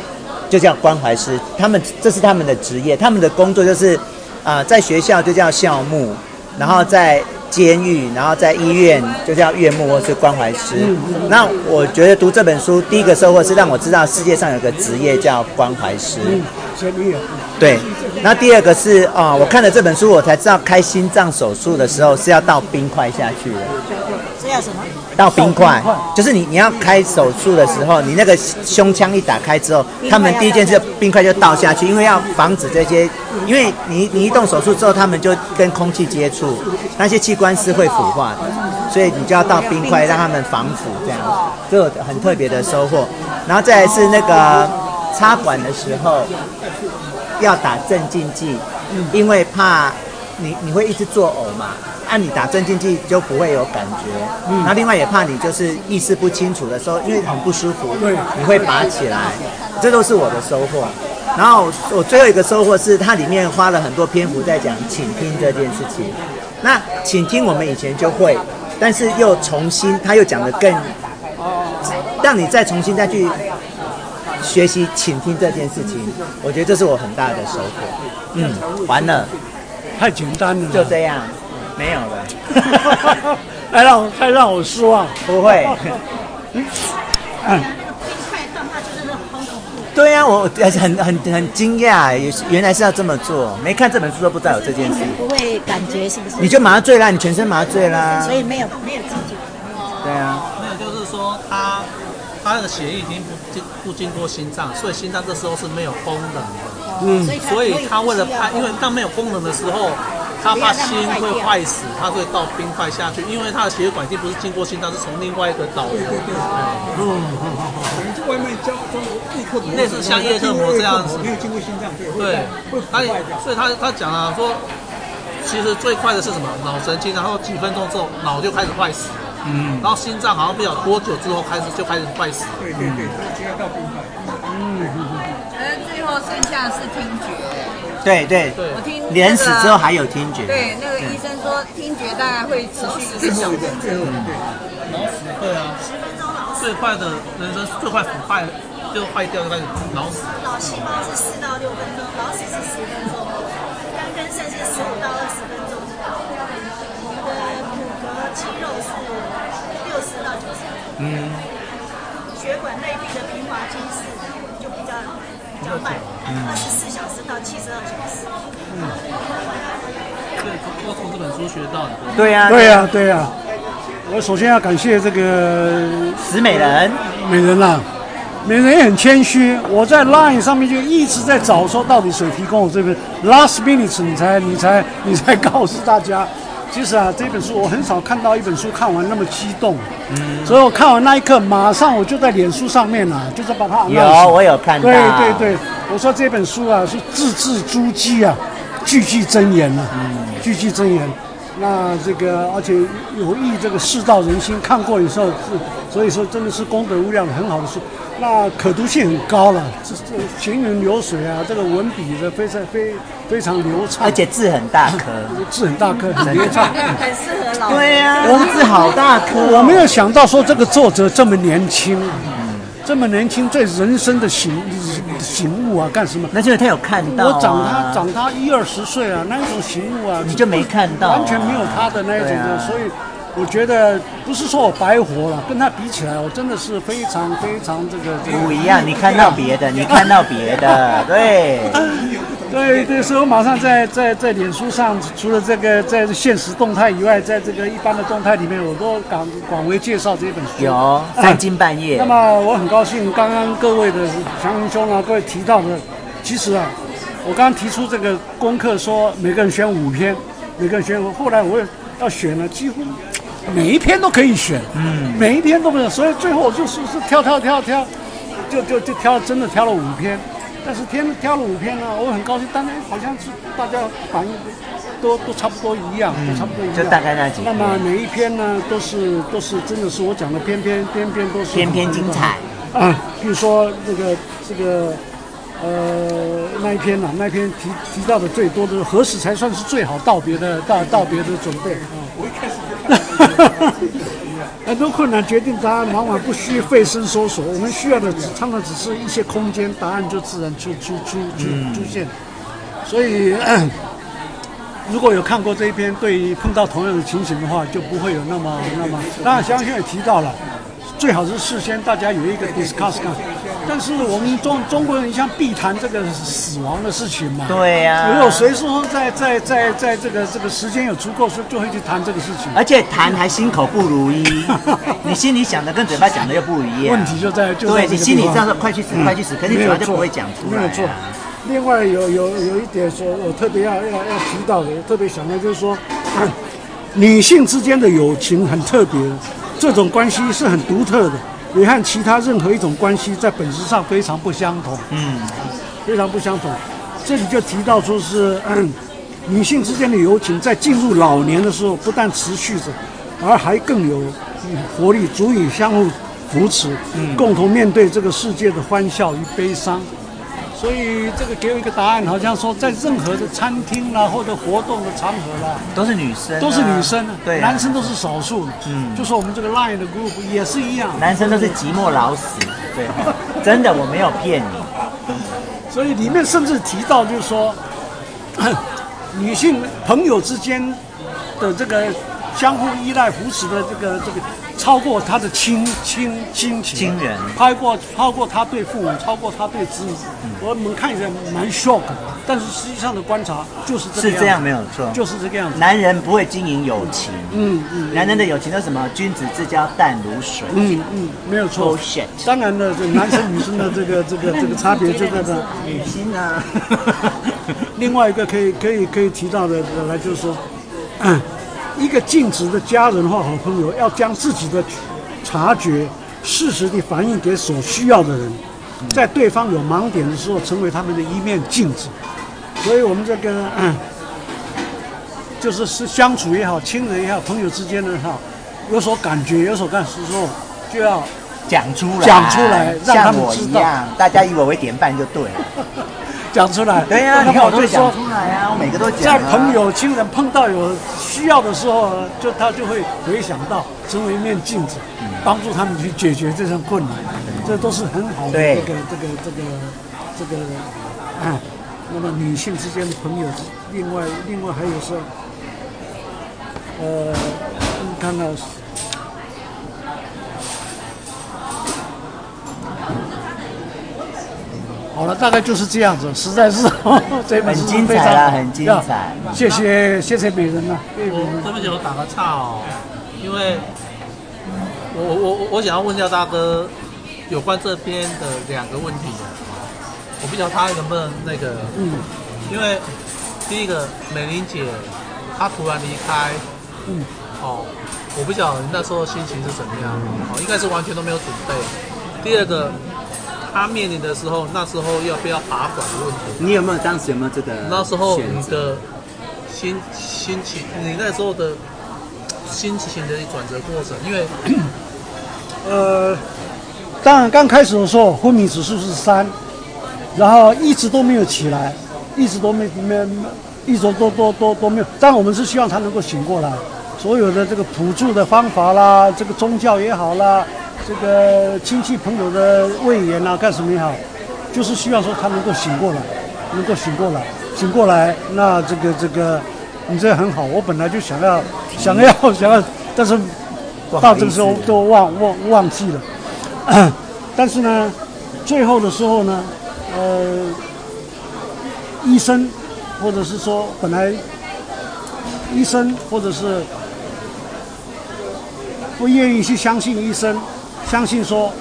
[SPEAKER 2] 就叫关怀师，他们这是他们的职业，他们的工作就是啊、呃，在学校就叫校牧。然后在监狱，然后在医院就叫院牧或是关怀师。那我觉得读这本书，第一个收获是让我知道世界上有个职业叫关怀师。对。那第二个是啊、哦，我看了这本书，我才知道开心脏手术的时候是要倒冰块下去的。
[SPEAKER 3] 这要什么？
[SPEAKER 2] 倒冰块，就是你你要开手术的时候，你那个胸腔一打开之后，他们第一件事冰块就倒下去，因为要防止这些，因为你你一动手术之后，他们就跟空气接触，那些器官是会腐化的，所以你就要倒冰块让他们防腐，这样，这有很特别的收获。然后再来是那个插管的时候要打镇静剂，因为怕你你会一直作呕嘛。按你打镇静剂就不会有感觉，嗯，那另外也怕你就是意识不清楚的时候，因为很不舒服，对，你会拔起来，这都是我的收获。然后我最后一个收获是它里面花了很多篇幅在讲倾听这件事情。那倾听我们以前就会，但是又重新，他又讲的更，让你再重新再去学习倾听这件事情，我觉得这是我很大的收获。嗯，完了，
[SPEAKER 4] 太简单了，
[SPEAKER 2] 就这样。没有了，
[SPEAKER 4] 太 让我太让我失望。
[SPEAKER 2] 不
[SPEAKER 3] 会。
[SPEAKER 2] 对呀、啊，我很很很惊讶，原来是要这么做。没看这本书都不知道有这件事。
[SPEAKER 3] 不会感觉是不是？
[SPEAKER 2] 你就麻醉啦，你全身麻醉啦。
[SPEAKER 3] 所以没有没有知觉。
[SPEAKER 2] 对啊。
[SPEAKER 8] 没有，就是说他他那个血液已经不经不经过心脏，所以心脏这时候是没有功能的。嗯。所以他为了怕，因为当没有功能的时候。他怕心会坏死，他会倒冰块下去，因为他的血管已不是经过心脏，是从另外一个导流。嗯，
[SPEAKER 1] 可能在外面交装叶克膜，
[SPEAKER 8] 类似像叶克膜这样子，
[SPEAKER 1] 没有经过心脏，
[SPEAKER 8] 对，会坏掉。所以他他讲了说，其实最快的是什么？脑神经，然后几分钟之后脑就开始坏死。嗯，然后心脏好像不晓得多久之后开始就开始坏死了。
[SPEAKER 1] 对对对，就要倒冰块。嗯，
[SPEAKER 5] 后剩下是听觉。
[SPEAKER 2] 对对对，我听连死之后还有听觉。
[SPEAKER 5] 对，那个医生说听觉大概会持续一个小时。
[SPEAKER 8] 对，脑死。对啊。十分钟脑死。最快的人生最快腐败就坏掉就开始脑死。
[SPEAKER 3] 脑细胞是四到六分钟，脑死是十分钟，肝跟肾是十五到二十分钟。我们的骨骼肌肉是六十到九十。嗯。血管内壁的平滑肌是比较慢，二十四小时到七十二小时。嗯，
[SPEAKER 8] 对，我从这本书学到的。
[SPEAKER 2] 对呀，
[SPEAKER 4] 对呀，对呀。我首先要感谢这个
[SPEAKER 2] 石美人，
[SPEAKER 4] 美人啊，美人也很谦虚。我在 Line 上面就一直在找，说到底谁提供我这个 Last Minute，你才你才你才告诉大家。其实啊，这本书我很少看到一本书看完那么激动，嗯，所以我看完那一刻，马上我就在脸书上面啊，就是把它
[SPEAKER 2] 有我有看到，
[SPEAKER 4] 对对对，我说这本书啊是字字珠玑啊，句句真言啊，嗯，句句真言。那这个，而且有益这个世道人心，看过以后是，所以说真的是功德无量的很好的书。那可读性很高了，这这行云流水啊，这个文笔的非常非非常流畅，
[SPEAKER 2] 而且字很大颗，
[SPEAKER 4] 字很大颗，很流畅，
[SPEAKER 3] 很适合老。
[SPEAKER 2] 对呀、啊，文字好大颗。
[SPEAKER 4] 我没有想到说这个作者这么年轻。这么年轻，对人生的醒醒悟啊，干什么？
[SPEAKER 2] 那就是他有看到、啊。
[SPEAKER 4] 我长他长他一二十岁啊，那一种醒悟啊，
[SPEAKER 2] 你就没看到、啊，
[SPEAKER 4] 完全没有他的那一种的，啊、所以我觉得不是说我白活了，跟他比起来，我真的是非常非常这个、这个、
[SPEAKER 2] 不一样。你看到别的，你看到别的，对。
[SPEAKER 4] 对对，所以我马上在在在脸书上，除了这个在现实动态以外，在这个一般的动态里面，我都广广为介绍这本书。
[SPEAKER 2] 有三更半夜。
[SPEAKER 4] 那么我很高兴，刚刚各位的祥云兄啊，各位提到的，其实啊，我刚刚提出这个功课，说每个人选五篇，每个人选五，后来我也要选了，几乎每一篇都可以选，嗯，每一篇都不是，所以最后我就是是挑挑挑挑，就就就挑，真的挑了五篇。但是天挑了五篇呢，我很高兴。当然好像是大家反应都都差不多一样，都差不多一样。
[SPEAKER 2] 就大概那几篇。
[SPEAKER 4] 那么每一篇呢，都是都是真的是我讲的篇篇篇篇都是
[SPEAKER 2] 篇篇精彩
[SPEAKER 4] 啊。比如说这个这个呃那一篇呢、啊，那一篇提提到的最多的是何时才算是最好道别的道道别的准备啊？我一开始就。很多困难决定答案，往往不需费深搜索。我们需要的只常常只是一些空间，答案就自然出出出出出现。所以，如果有看过这一篇，对于碰到同样的情形的话，就不会有那么那么。当然，香香也提到了。最好是事先大家有一个 discuss 看，但是我们中中国人一向避谈这个死亡的事情嘛。
[SPEAKER 2] 对呀、啊。
[SPEAKER 4] 没有谁说在在在在这个这个时间有足够，说就会去谈这个事情。
[SPEAKER 2] 而且谈还心口不如一，你心里想的跟嘴巴讲的又不一样。
[SPEAKER 4] 问题就在就在
[SPEAKER 2] 对你心里这样说，快去死，嗯、快去死，可是嘴巴就不会讲出来、啊。
[SPEAKER 4] 没有错。另外有有有一点说，我特别要要要提到的，特别想到就是说，女性之间的友情很特别。这种关系是很独特的，也和其他任何一种关系在本质上非常不相同。嗯，非常不相同。这里就提到说是，嗯，女性之间的友情在进入老年的时候，不但持续着，而还更有活力，足以相互扶持，嗯，共同面对这个世界的欢笑与悲伤。所以这个给我一个答案，好像说在任何的餐厅啦，或者活动的场合啦，
[SPEAKER 2] 都是女生、啊，
[SPEAKER 4] 都是女生，
[SPEAKER 2] 对、啊，
[SPEAKER 4] 男生都是少数。嗯，就说我们这个 Line 的 group 也是一样，
[SPEAKER 2] 男生都是寂寞老死。对，真的我没有骗你。
[SPEAKER 4] 所以里面甚至提到，就是说，女性朋友之间的这个相互依赖、扶持的这个这个。超过他的亲亲亲情，
[SPEAKER 2] 亲人，
[SPEAKER 4] 超过超过他对父母，超过他对子女。嗯、我们看起来蛮 shock，但是实际上的观察就是这样，
[SPEAKER 2] 是这样没有错，
[SPEAKER 4] 就是这个样子。
[SPEAKER 2] 男人不会经营友情，
[SPEAKER 4] 嗯嗯，
[SPEAKER 2] 男人的友情都什么？君子之交淡如水，
[SPEAKER 4] 嗯嗯，没有
[SPEAKER 2] 错。
[SPEAKER 4] 当然了，这男生女生的 这个这个这个差别就在这。
[SPEAKER 2] 女性呢？
[SPEAKER 4] 另外一个可以可以可以提到的来就是说。嗯一个尽职的家人或好朋友，要将自己的察觉适时地反映给所需要的人，在对方有盲点的时候，成为他们的一面镜子。所以，我们这个嗯，就是是相处也好，亲人也好，朋友之间的哈，有所感觉，有所感受的时候，就要
[SPEAKER 2] 讲出来，
[SPEAKER 4] 讲出来，让他们知道。
[SPEAKER 2] 大家以我为典范就对了。
[SPEAKER 4] 讲出来，
[SPEAKER 2] 对呀、啊，你看我都讲出来呀、啊，我每个都讲、啊。
[SPEAKER 4] 在朋友、亲人碰到有需要的时候，就他就会回想到，成为一面镜子，帮助他们去解决这种困难，这都是很好的这个这个这个这个啊。那么女性之间的朋友，另外另外还有说，呃，你看看。好了，大概就是这样子，实在是 这本
[SPEAKER 2] 很精彩了，很精彩。
[SPEAKER 4] 谢谢谢谢美人呐、啊，
[SPEAKER 8] 对不起，我打个岔哦，因为我我我我想要问一下大哥，有关这边的两个问题，我不知道他能不能那个，嗯，因为第一个美玲姐她突然离开，
[SPEAKER 4] 嗯，
[SPEAKER 8] 哦，我不晓得你那时候心情是怎么样，哦，应该是完全都没有准备。第二个，他面临的时候，那时候要不要拔管的问题，
[SPEAKER 2] 你有没有当时有没有这个？
[SPEAKER 8] 那时候你的心心情，你那时候的心情的转折过程，因为，
[SPEAKER 4] 呃，当然刚开始的时候昏迷指数是三，然后一直都没有起来，一直都没没。一直都都都都没有，但我们是希望他能够醒过来。所有的这个辅助的方法啦，这个宗教也好啦，这个亲戚朋友的胃炎啊，干什么也好，就是希望说他能够醒过来，能够醒过来，醒过来。那这个这个，你这很好。我本来就想要想要想要，但是到这个时候都忘忘忘记了。但是呢，最后的时候呢，呃，医生。或者是说，本来医生或者是不愿意去相信医生，相信说，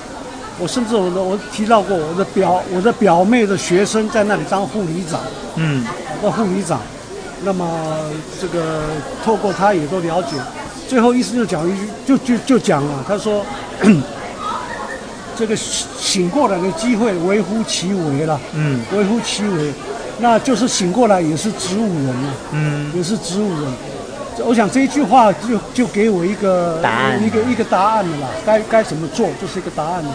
[SPEAKER 4] 我甚至我的我提到过我的表我的表妹的学生在那里当护理长，嗯，当护理长，那么这个透过他也都了解，最后医生就讲一句，就就就讲了，他说，这个醒过来的机会微乎其微了，嗯，微乎其微。那就是醒过来也是植物人了，嗯，也是植物人。我想这一句话就就给我一个答案，一个一个答案了啦。该该怎么做就是一个答案了，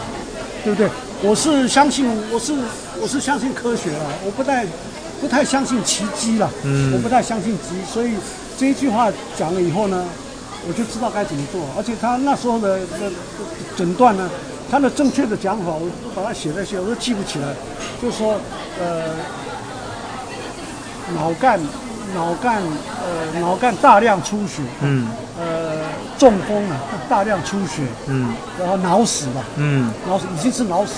[SPEAKER 4] 对不对？我是相信，我是我是相信科学了，我不太不太相信奇迹了，嗯，我不太相信奇迹。所以这一句话讲了以后呢，我就知道该怎么做。而且他那时候的的诊断呢，他的正确的讲法，我都把它写在写，我都记不起来。就是说，呃。脑干，脑干，呃，脑干大量出血，嗯，呃，中风了，大量出血，嗯，然后脑死了，嗯，脑死已经是脑死，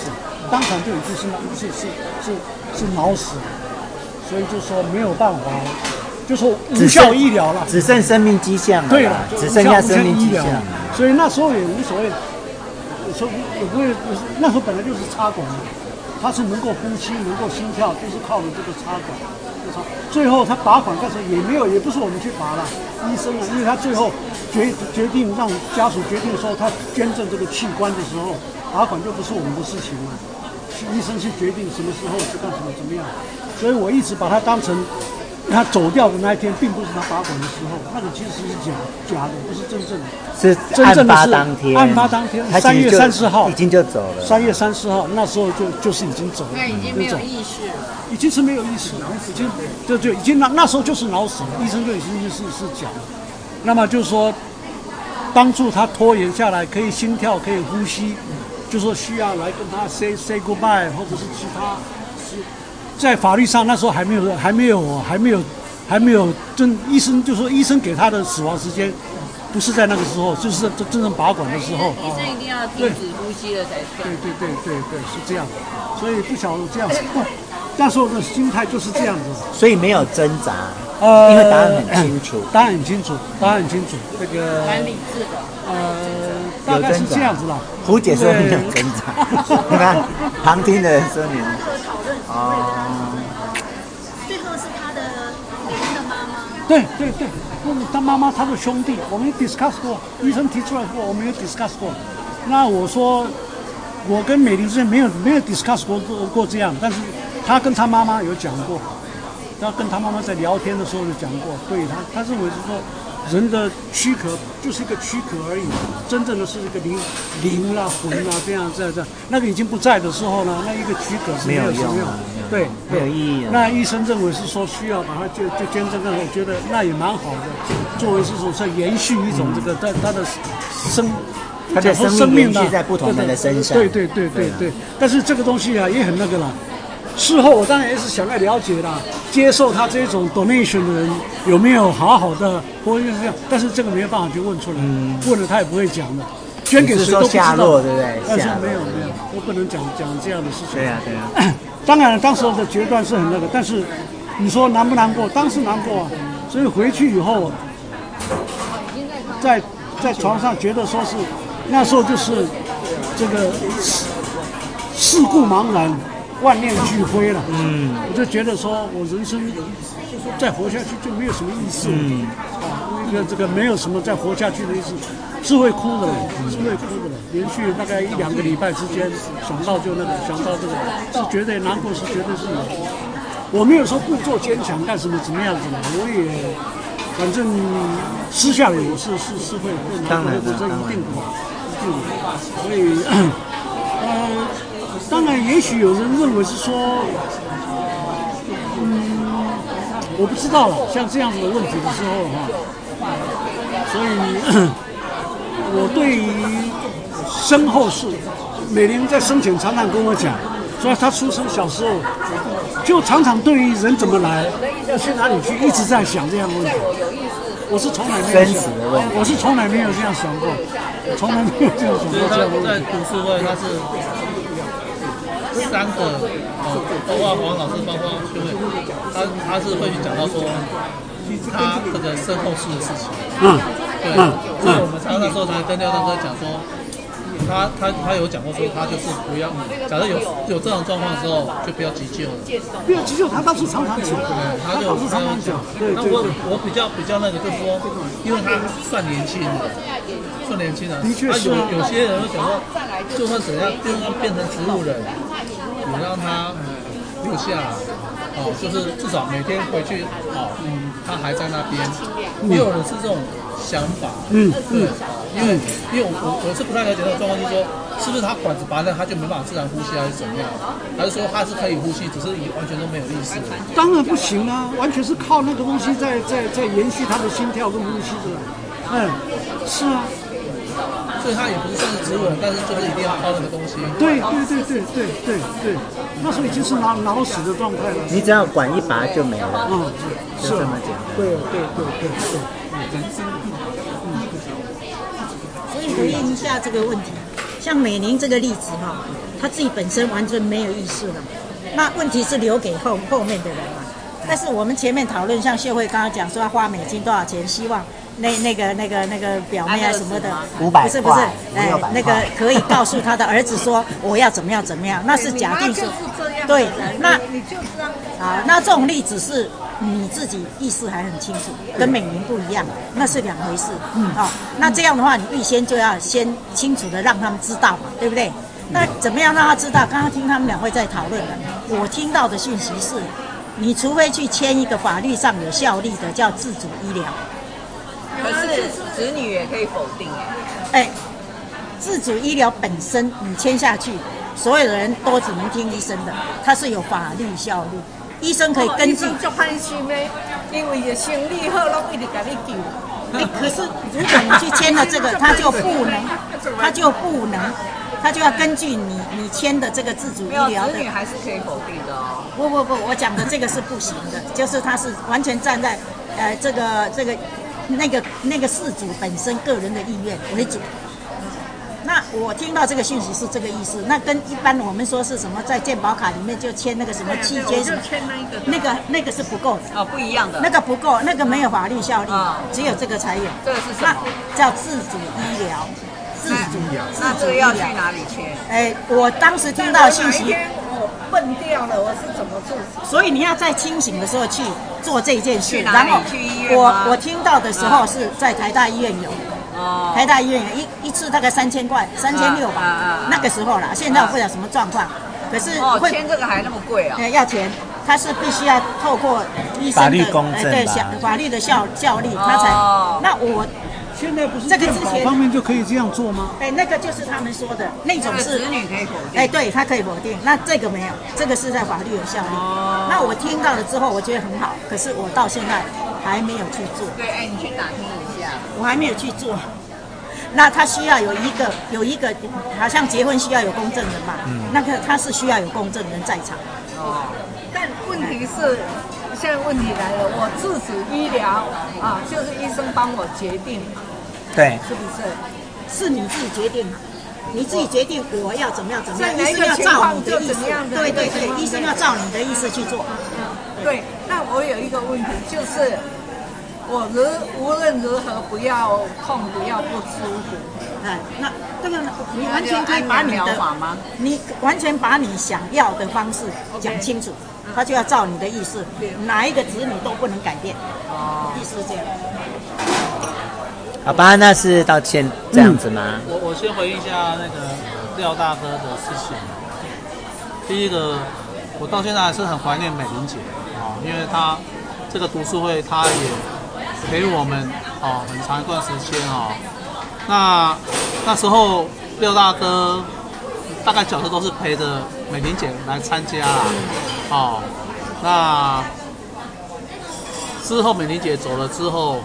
[SPEAKER 4] 当场就已经是是是是是脑死，所以就说没有办法，就说无效医疗了，
[SPEAKER 2] 只剩生命迹象了，
[SPEAKER 4] 对了，
[SPEAKER 2] 只剩下生命迹象，
[SPEAKER 4] 所以那时候也无所谓，说也不会，那时候本来就是插管，他是能够呼吸，能够心跳，就是靠着这个插管。最后他拔管，但是也没有，也不是我们去拔了，医生啊，因为他最后决决定让家属决定说他捐赠这个器官的时候，拔管就不是我们的事情了，是医生去决定什么时候去干什么怎么样，所以我一直把它当成他走掉的那一天，并不是他拔管的时候，那个其实是假假的，不是真正的，
[SPEAKER 2] 是
[SPEAKER 4] 真正的是
[SPEAKER 2] 案发当天，
[SPEAKER 4] 案发当天三月三十号。
[SPEAKER 2] 已经就走了，
[SPEAKER 4] 三月三十号那时候就就是已经走了，
[SPEAKER 7] 那已经没有意识了。
[SPEAKER 4] 已经是没有意识了，已经就就已经那那时候就是脑死了，医生就已经是是讲，那么就是说帮助他拖延下来，可以心跳，可以呼吸，就说需要来跟他 say say goodbye，或者是其他是在法律上那时候还没有还没有还没有还没有真医生就说医生给他的死亡时间不是在那个时候，就是真真正拔管的时候，
[SPEAKER 5] 医生一定要停止呼吸了才算。
[SPEAKER 4] 对对对对对，是这样，所以不晓得这样子。那时候的心态就是这样子，
[SPEAKER 2] 所以没有挣扎，
[SPEAKER 4] 呃，
[SPEAKER 2] 因为答案很清楚，
[SPEAKER 4] 答案很清楚，答案很清楚，这个
[SPEAKER 5] 蛮理智的，
[SPEAKER 4] 呃，大概是这样子啦。
[SPEAKER 2] 胡姐说没有增长，你看旁听的人说你，
[SPEAKER 3] 哦，最后是他的美玲的妈妈，
[SPEAKER 4] 对对对，他妈妈他的兄弟，我们 discuss 过，医生提出来过，我们有 discuss 过，那我说我跟美玲之间没有没有 discuss 过过这样，但是。他跟他妈妈有讲过，他跟他妈妈在聊天的时候有讲过，对他，他认为是说，人的躯壳就是一个躯壳而已，真正的是一个灵灵啦魂啦这样这样这样，那个已经不在的时候呢，那一个躯壳是没有什么用，对，
[SPEAKER 2] 没有意义。
[SPEAKER 4] 那医生认为是说需要把它就就捐赠，那我觉得那也蛮好的，作为是说在延续一种这个他他的生，
[SPEAKER 2] 他的生命延续在不同人的身上，
[SPEAKER 4] 对对对对对，但是这个东西啊也很那个了。事后我当然也是想要了解啦，接受他这种 donation 的人有没有好好的或者这样，但是这个没有办法去问出来，嗯、问了他也不会讲的，捐给谁都不知道，
[SPEAKER 2] 对不对？
[SPEAKER 4] 但是没有没有，我不能讲讲这样的事情。
[SPEAKER 2] 对呀、啊、对呀、啊。
[SPEAKER 4] 当然了，当时的决断是很那个，但是你说难不难过？当时难过啊。所以回去以后，在在床上觉得说是那时候就是这个事故茫然。万念俱灰了。嗯，我就觉得说我人生再活下去就没有什么意思。嗯，啊，那个这个没有什么再活下去的意思，是会哭的，是会哭的。连续大概一两个礼拜之间，想到就那个，想到这个，是绝对难过，是绝对是有。我没有说故作坚强干什么怎么样子的，我也反正私下里我是是是会会难过的，这一定的，一定的。所以 呃，当然也许有人认为是说，嗯，我不知道了。像这样子的问题的时候哈，所以 我对于身后事，美玲在生前常常跟我讲，说她出生小时候。就常常对于人怎么来，要去哪里去，一直在想这样的问题。我是从来没有想，我是从来没有这样想过，从来没有这样想过这样的问题。
[SPEAKER 8] 在读书会，他是三个，包括黄老师，包括邱慧，他他是会去讲到说，他这个身后事的事情。嗯，对，所以我们常常那时候才跟廖大哥讲说。他他他有讲过说，他就是不要，假设有有这种状况的时候，就不要急救了。
[SPEAKER 4] 不要急救，他倒是常常讲。
[SPEAKER 8] 对，他就常常讲。那我我比较比较那个，就是说，因为他算年轻的，算年轻人。的确是。他有有些人会想说，就算怎样，就算变成植物人，你让他留下，哦，就是至少每天回去，哦，嗯，他还在那边。也有人是这种想法。嗯嗯。因为，因为我我我是不太了解那个状况，就是说，是不是他管子拔了，他就没办法自然呼吸，还是怎么样？还是说他是可以呼吸，只是你完全都没有意识？
[SPEAKER 4] 当然不行啊，完全是靠那个东西在在在延续他的心跳跟呼吸的。嗯，是啊。
[SPEAKER 8] 所以他也不是算是植物人，但是就是一定要靠那个东西。
[SPEAKER 4] 对对对对对对对，那时候已经是老老死的状态了。
[SPEAKER 2] 你只要管一拔就没了。嗯，是这么讲。
[SPEAKER 4] 对对对对对。
[SPEAKER 6] 回应一下这个问题，像美玲这个例子哈，她自己本身完全没有意识了，那问题是留给后后面的人嘛。但是我们前面讨论，像谢慧刚刚讲说要花美金多少钱，希望那那个那个那个表妹啊什么的，
[SPEAKER 2] 五百，
[SPEAKER 6] 不是不是，哎，那个可以告诉他的儿子说我要怎么样怎么样，那是假定是，对，那你就这样，啊，那这种例子是。你自己意识还很清楚，跟美玲不一样，那是两回事。嗯，好、哦，那这样的话，你预先就要先清楚的让他们知道嘛，对不对？那怎么样让他知道？刚刚听他们两位在讨论的，我听到的讯息是，你除非去签一个法律上有效力的叫自主医疗。
[SPEAKER 5] 可是子女也可以否定哎。哎，
[SPEAKER 6] 自主医疗本身你签下去，所有的人都只能听医生的，它是有法律效力。医生可以根
[SPEAKER 7] 据，心的，因为也心理好，拢一直给你救。
[SPEAKER 6] 哎，可是如果你去签了这个，他就不能，他就不能，他就要根据你你签的这个自主医疗的。
[SPEAKER 5] 子女还是可以否定的哦。
[SPEAKER 6] 不不不，我讲的这个是不行的，就是他是完全站在，呃，这个这个那个那个事主本身个人的意愿为主。那我听到这个讯息是这个意思，那跟一般我们说是什么在健保卡里面就签那个什么契约什么，那个那个是不够的
[SPEAKER 5] 哦，不一样的，
[SPEAKER 6] 那个不够，那个没有法律效力，只有这个才有。
[SPEAKER 5] 这个是什么？
[SPEAKER 6] 叫自主医疗，自主医疗。
[SPEAKER 5] 那这个要去哪里签？
[SPEAKER 6] 哎，我当时听到信息，
[SPEAKER 7] 我笨掉了，我是怎么做？
[SPEAKER 6] 所以你要在清醒的时候去做这件事，
[SPEAKER 5] 然后去医院。
[SPEAKER 6] 我我听到的时候是在台大医院有。哦，台大医院一一次大概三千块，三千六吧，啊啊啊、那个时候啦。现在我不知道什么状况，可是
[SPEAKER 5] 会签这个还那么贵啊？
[SPEAKER 6] 要钱，他是必须要透过医生的哎对效法律的效效力，他才。哦、那我
[SPEAKER 4] 现在不是这个之前方面就可以这样做吗？
[SPEAKER 6] 哎，那个就是他们说的那种是子女可以否定，哎，对他可以否定。那这个没有，这个是在法律有效力。哦、那我听到了之后，我觉得很好，可是我到现在还没有去做。
[SPEAKER 5] 对，哎，你去打听一下。
[SPEAKER 6] 我还没有去做，那他需要有一个有一个，好像结婚需要有公证人吧？嗯，那个他是需要有公证人在场。
[SPEAKER 7] 哦，但问题是，现在问题来了，我自主医疗啊，就是医生帮我决定，
[SPEAKER 2] 对，
[SPEAKER 7] 是不是？
[SPEAKER 6] 是你自己决定，你自己决定我要怎么样怎么样，医生要照你的意思，对对对，医生要照你的意思去做。
[SPEAKER 7] 对，那我有一个问题就是。我如无论如何不要痛，不要不舒服。
[SPEAKER 6] 哎，那这个你完全可以把你的？你完全把你想要的方式讲清楚，他就要照你的意思，哪一个子女都不能改变。哦，意思是这样。
[SPEAKER 2] 好吧，那是道歉这样子吗？
[SPEAKER 8] 我我先回应一下那个廖大哥的事情。第一个，我到现在还是很怀念美玲姐啊，因为她这个读书会，她也陪我们啊很长一段时间啊。那那时候廖大哥大概角色都是陪着美玲姐来参加啦，哦，那之后美玲姐走了之后，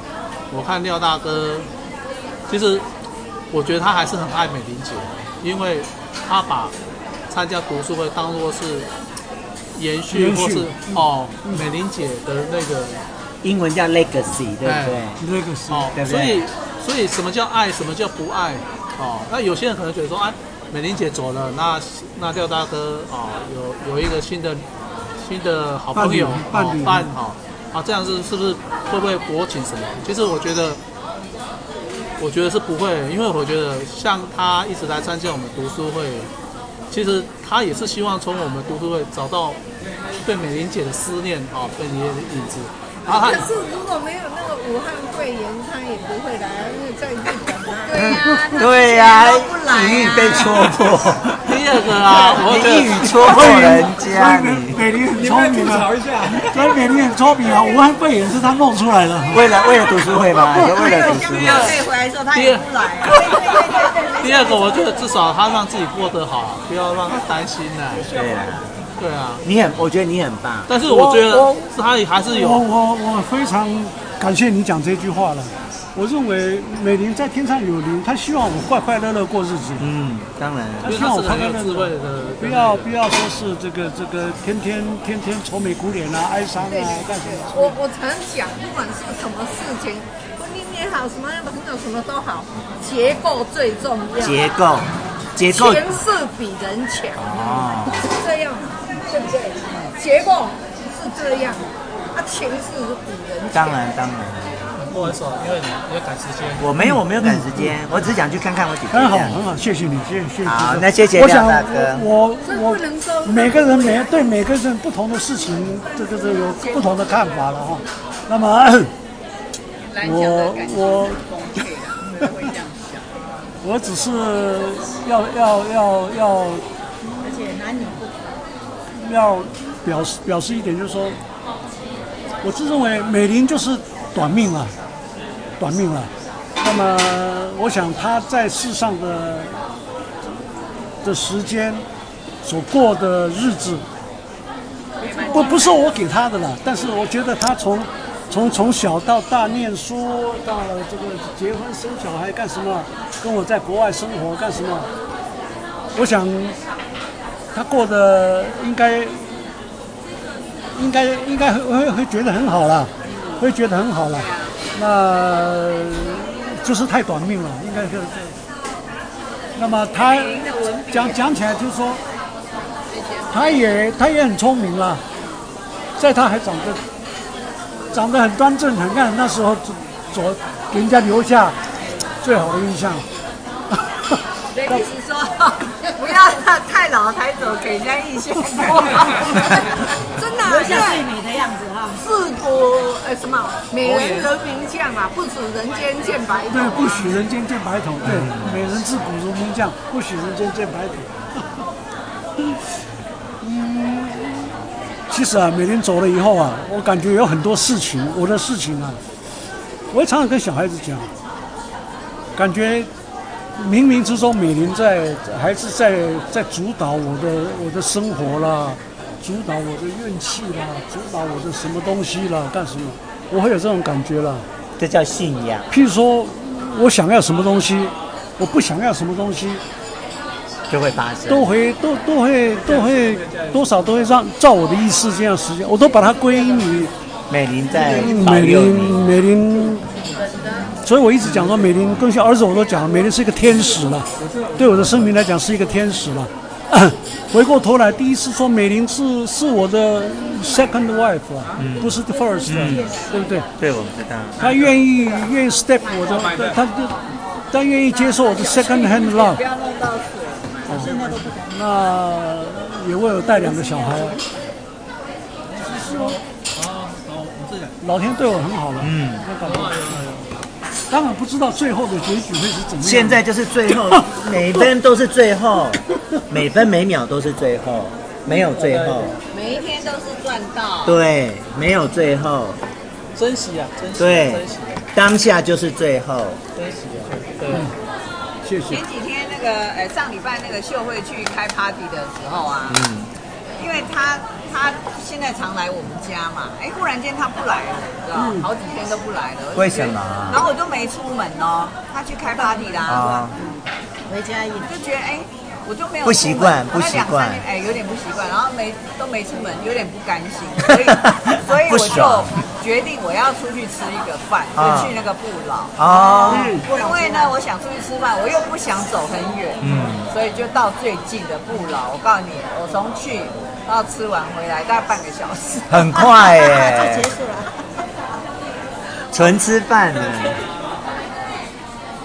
[SPEAKER 8] 我看廖大哥，其实我觉得他还是很爱美玲姐，因为他把参加读书会当做是延续或是哦美玲姐的那个
[SPEAKER 2] 英文叫 legacy，对不对
[SPEAKER 8] ？legacy，哦，所以。所以什么叫爱，什么叫不爱？哦，那有些人可能觉得说，哎，美玲姐走了，那那廖大哥哦，有有一个新的新的好朋友伴侣伴哈，啊，这样子是不是会不会博请什么？其实我觉得，我觉得是不会，因为我觉得像他一直来参加我们读书会，其实他也是希望从我们读书会找到对美玲姐的思念啊，对你的影子。
[SPEAKER 7] 可是如果没有那个武汉肺炎，他也不会来，因为在日本。
[SPEAKER 2] 对呀，你一语被戳破。
[SPEAKER 8] 第二个啊，我
[SPEAKER 2] 一语戳破人家。
[SPEAKER 4] 美玲很聪明啊，所以美玲很聪明啊，武汉肺炎是他弄出来的。
[SPEAKER 2] 为了为了读书会吗？为了读书会。
[SPEAKER 6] 回来之后他也不来。
[SPEAKER 8] 第二个，我觉得至少他让自己过得好，不要让他担心了。
[SPEAKER 2] 对啊。
[SPEAKER 8] 对啊，
[SPEAKER 2] 你很，我觉得你很棒。
[SPEAKER 8] 但是我觉得他还是有。
[SPEAKER 4] 我我我非常感谢你讲这句话了。我认为美玲在天上有灵，她希望我快快乐乐过日子。
[SPEAKER 2] 嗯，当然。
[SPEAKER 4] 她希望我快快乐乐的，不要不要说是这个这个天天天天愁眉苦脸啊，哀伤啊，干什么？
[SPEAKER 7] 我我常讲，不管是什么事情，婚姻也好，什么样的朋友什么都好，结构最重要。
[SPEAKER 2] 结构，结构。
[SPEAKER 7] 情势比人强。哦。这样。对不对？结构是这样，啊情势是比人强。
[SPEAKER 2] 当然当然。
[SPEAKER 8] 不好意思，因为你要赶时间。
[SPEAKER 2] 我没有，我没有赶时间，我只是想去看看我姐姐。
[SPEAKER 4] 很好，很好，谢谢你，谢谢谢谢。
[SPEAKER 2] 好，那谢谢廖大哥。
[SPEAKER 4] 我我我每个人每对每个人不同的事情，这个是有不同的看法了哈。那么我我我只是要要要要，
[SPEAKER 6] 而且男女不同。
[SPEAKER 4] 要表示表示一点，就是说，我自认为美玲就是短命了，短命了。那么，我想他在世上的的时间所过的日子，不不是我给他的了。但是我觉得他从从从小到大念书，到了这个结婚生小孩干什么，跟我在国外生活干什么，我想。他过得应该应该应该会会会觉得很好了，会觉得很好了。那就是太短命了，应该是。那么他讲讲起来就是说，他也他也很聪明了，在他还长得长得很端正很干，那时候左给人家留下最好的印象。
[SPEAKER 7] 意思说，不要太老才走，给人家印象。真的，
[SPEAKER 6] 留下最美的样子哈。
[SPEAKER 7] 自古呃什么，美人如名将啊，不许人间见白头。
[SPEAKER 4] 对，不许人间见白头。对，美人自古如名将，不许人间见白头。嗯，其实啊，美玲走了以后啊，我感觉有很多事情，我的事情啊，我也常常跟小孩子讲，感觉。冥冥之中，美玲在还是在在主导我的我的生活啦，主导我的运气啦，主导我的什么东西啦，干什么？我会有这种感觉啦。
[SPEAKER 2] 这叫信仰。
[SPEAKER 4] 譬如说，我想要什么东西，我不想要什么东西，
[SPEAKER 2] 就会发生。
[SPEAKER 4] 都会都都会都会多少都会让照我的意思这样实现，我都把它归因于
[SPEAKER 2] 美玲在
[SPEAKER 4] 美玲美玲。所以我一直讲说，美玲更像儿子，我都讲，美玲是一个天使了，对我的生命来讲是一个天使了。回过头来，第一次说美玲是是我的 second wife 啊，嗯、不是 the first，、嗯、对不对？
[SPEAKER 2] 对，我知道。
[SPEAKER 4] 他愿意愿意 step 我的，他就他愿意接受我的 second hand love。不要弄到水，哦、现在都不敢。那也为我带两个小孩。老天对我很好了。嗯。当然不知道最后的结局会是怎么样。
[SPEAKER 2] 现在就是最后，每分都是最后，每分每秒都是最后，没有最后。
[SPEAKER 5] 每一天都是赚到。
[SPEAKER 2] 对，没有最后。
[SPEAKER 8] 珍惜啊，珍惜。
[SPEAKER 2] 对，当下就是最后。
[SPEAKER 8] 珍惜啊，对。
[SPEAKER 4] 谢谢。
[SPEAKER 5] 前几天那个，呃，上礼拜那个秀慧去开 party 的时候啊，嗯，因为他。他现在常来我们家嘛，哎，忽然间他不来了，知道、嗯、好几天都不来了。
[SPEAKER 2] 为什么？
[SPEAKER 5] 然后我就没出门哦，他去开 party 啦，
[SPEAKER 2] 哦、
[SPEAKER 3] 回家一
[SPEAKER 5] 就觉得哎，我就没有
[SPEAKER 2] 不习惯，不习惯，
[SPEAKER 5] 哎，有点不习惯，然后没都没出门，有点不甘心，所以所以我就决定我要出去吃一个饭，就去那个不老。
[SPEAKER 2] 哦。
[SPEAKER 5] 嗯，因为呢，我想出去吃饭，我又不想走很远，嗯，所以就到最近的不老。我告诉你，我从去。然后吃完回来大概半个小时，
[SPEAKER 2] 很快耶，
[SPEAKER 3] 就结束了，
[SPEAKER 2] 纯吃饭呢。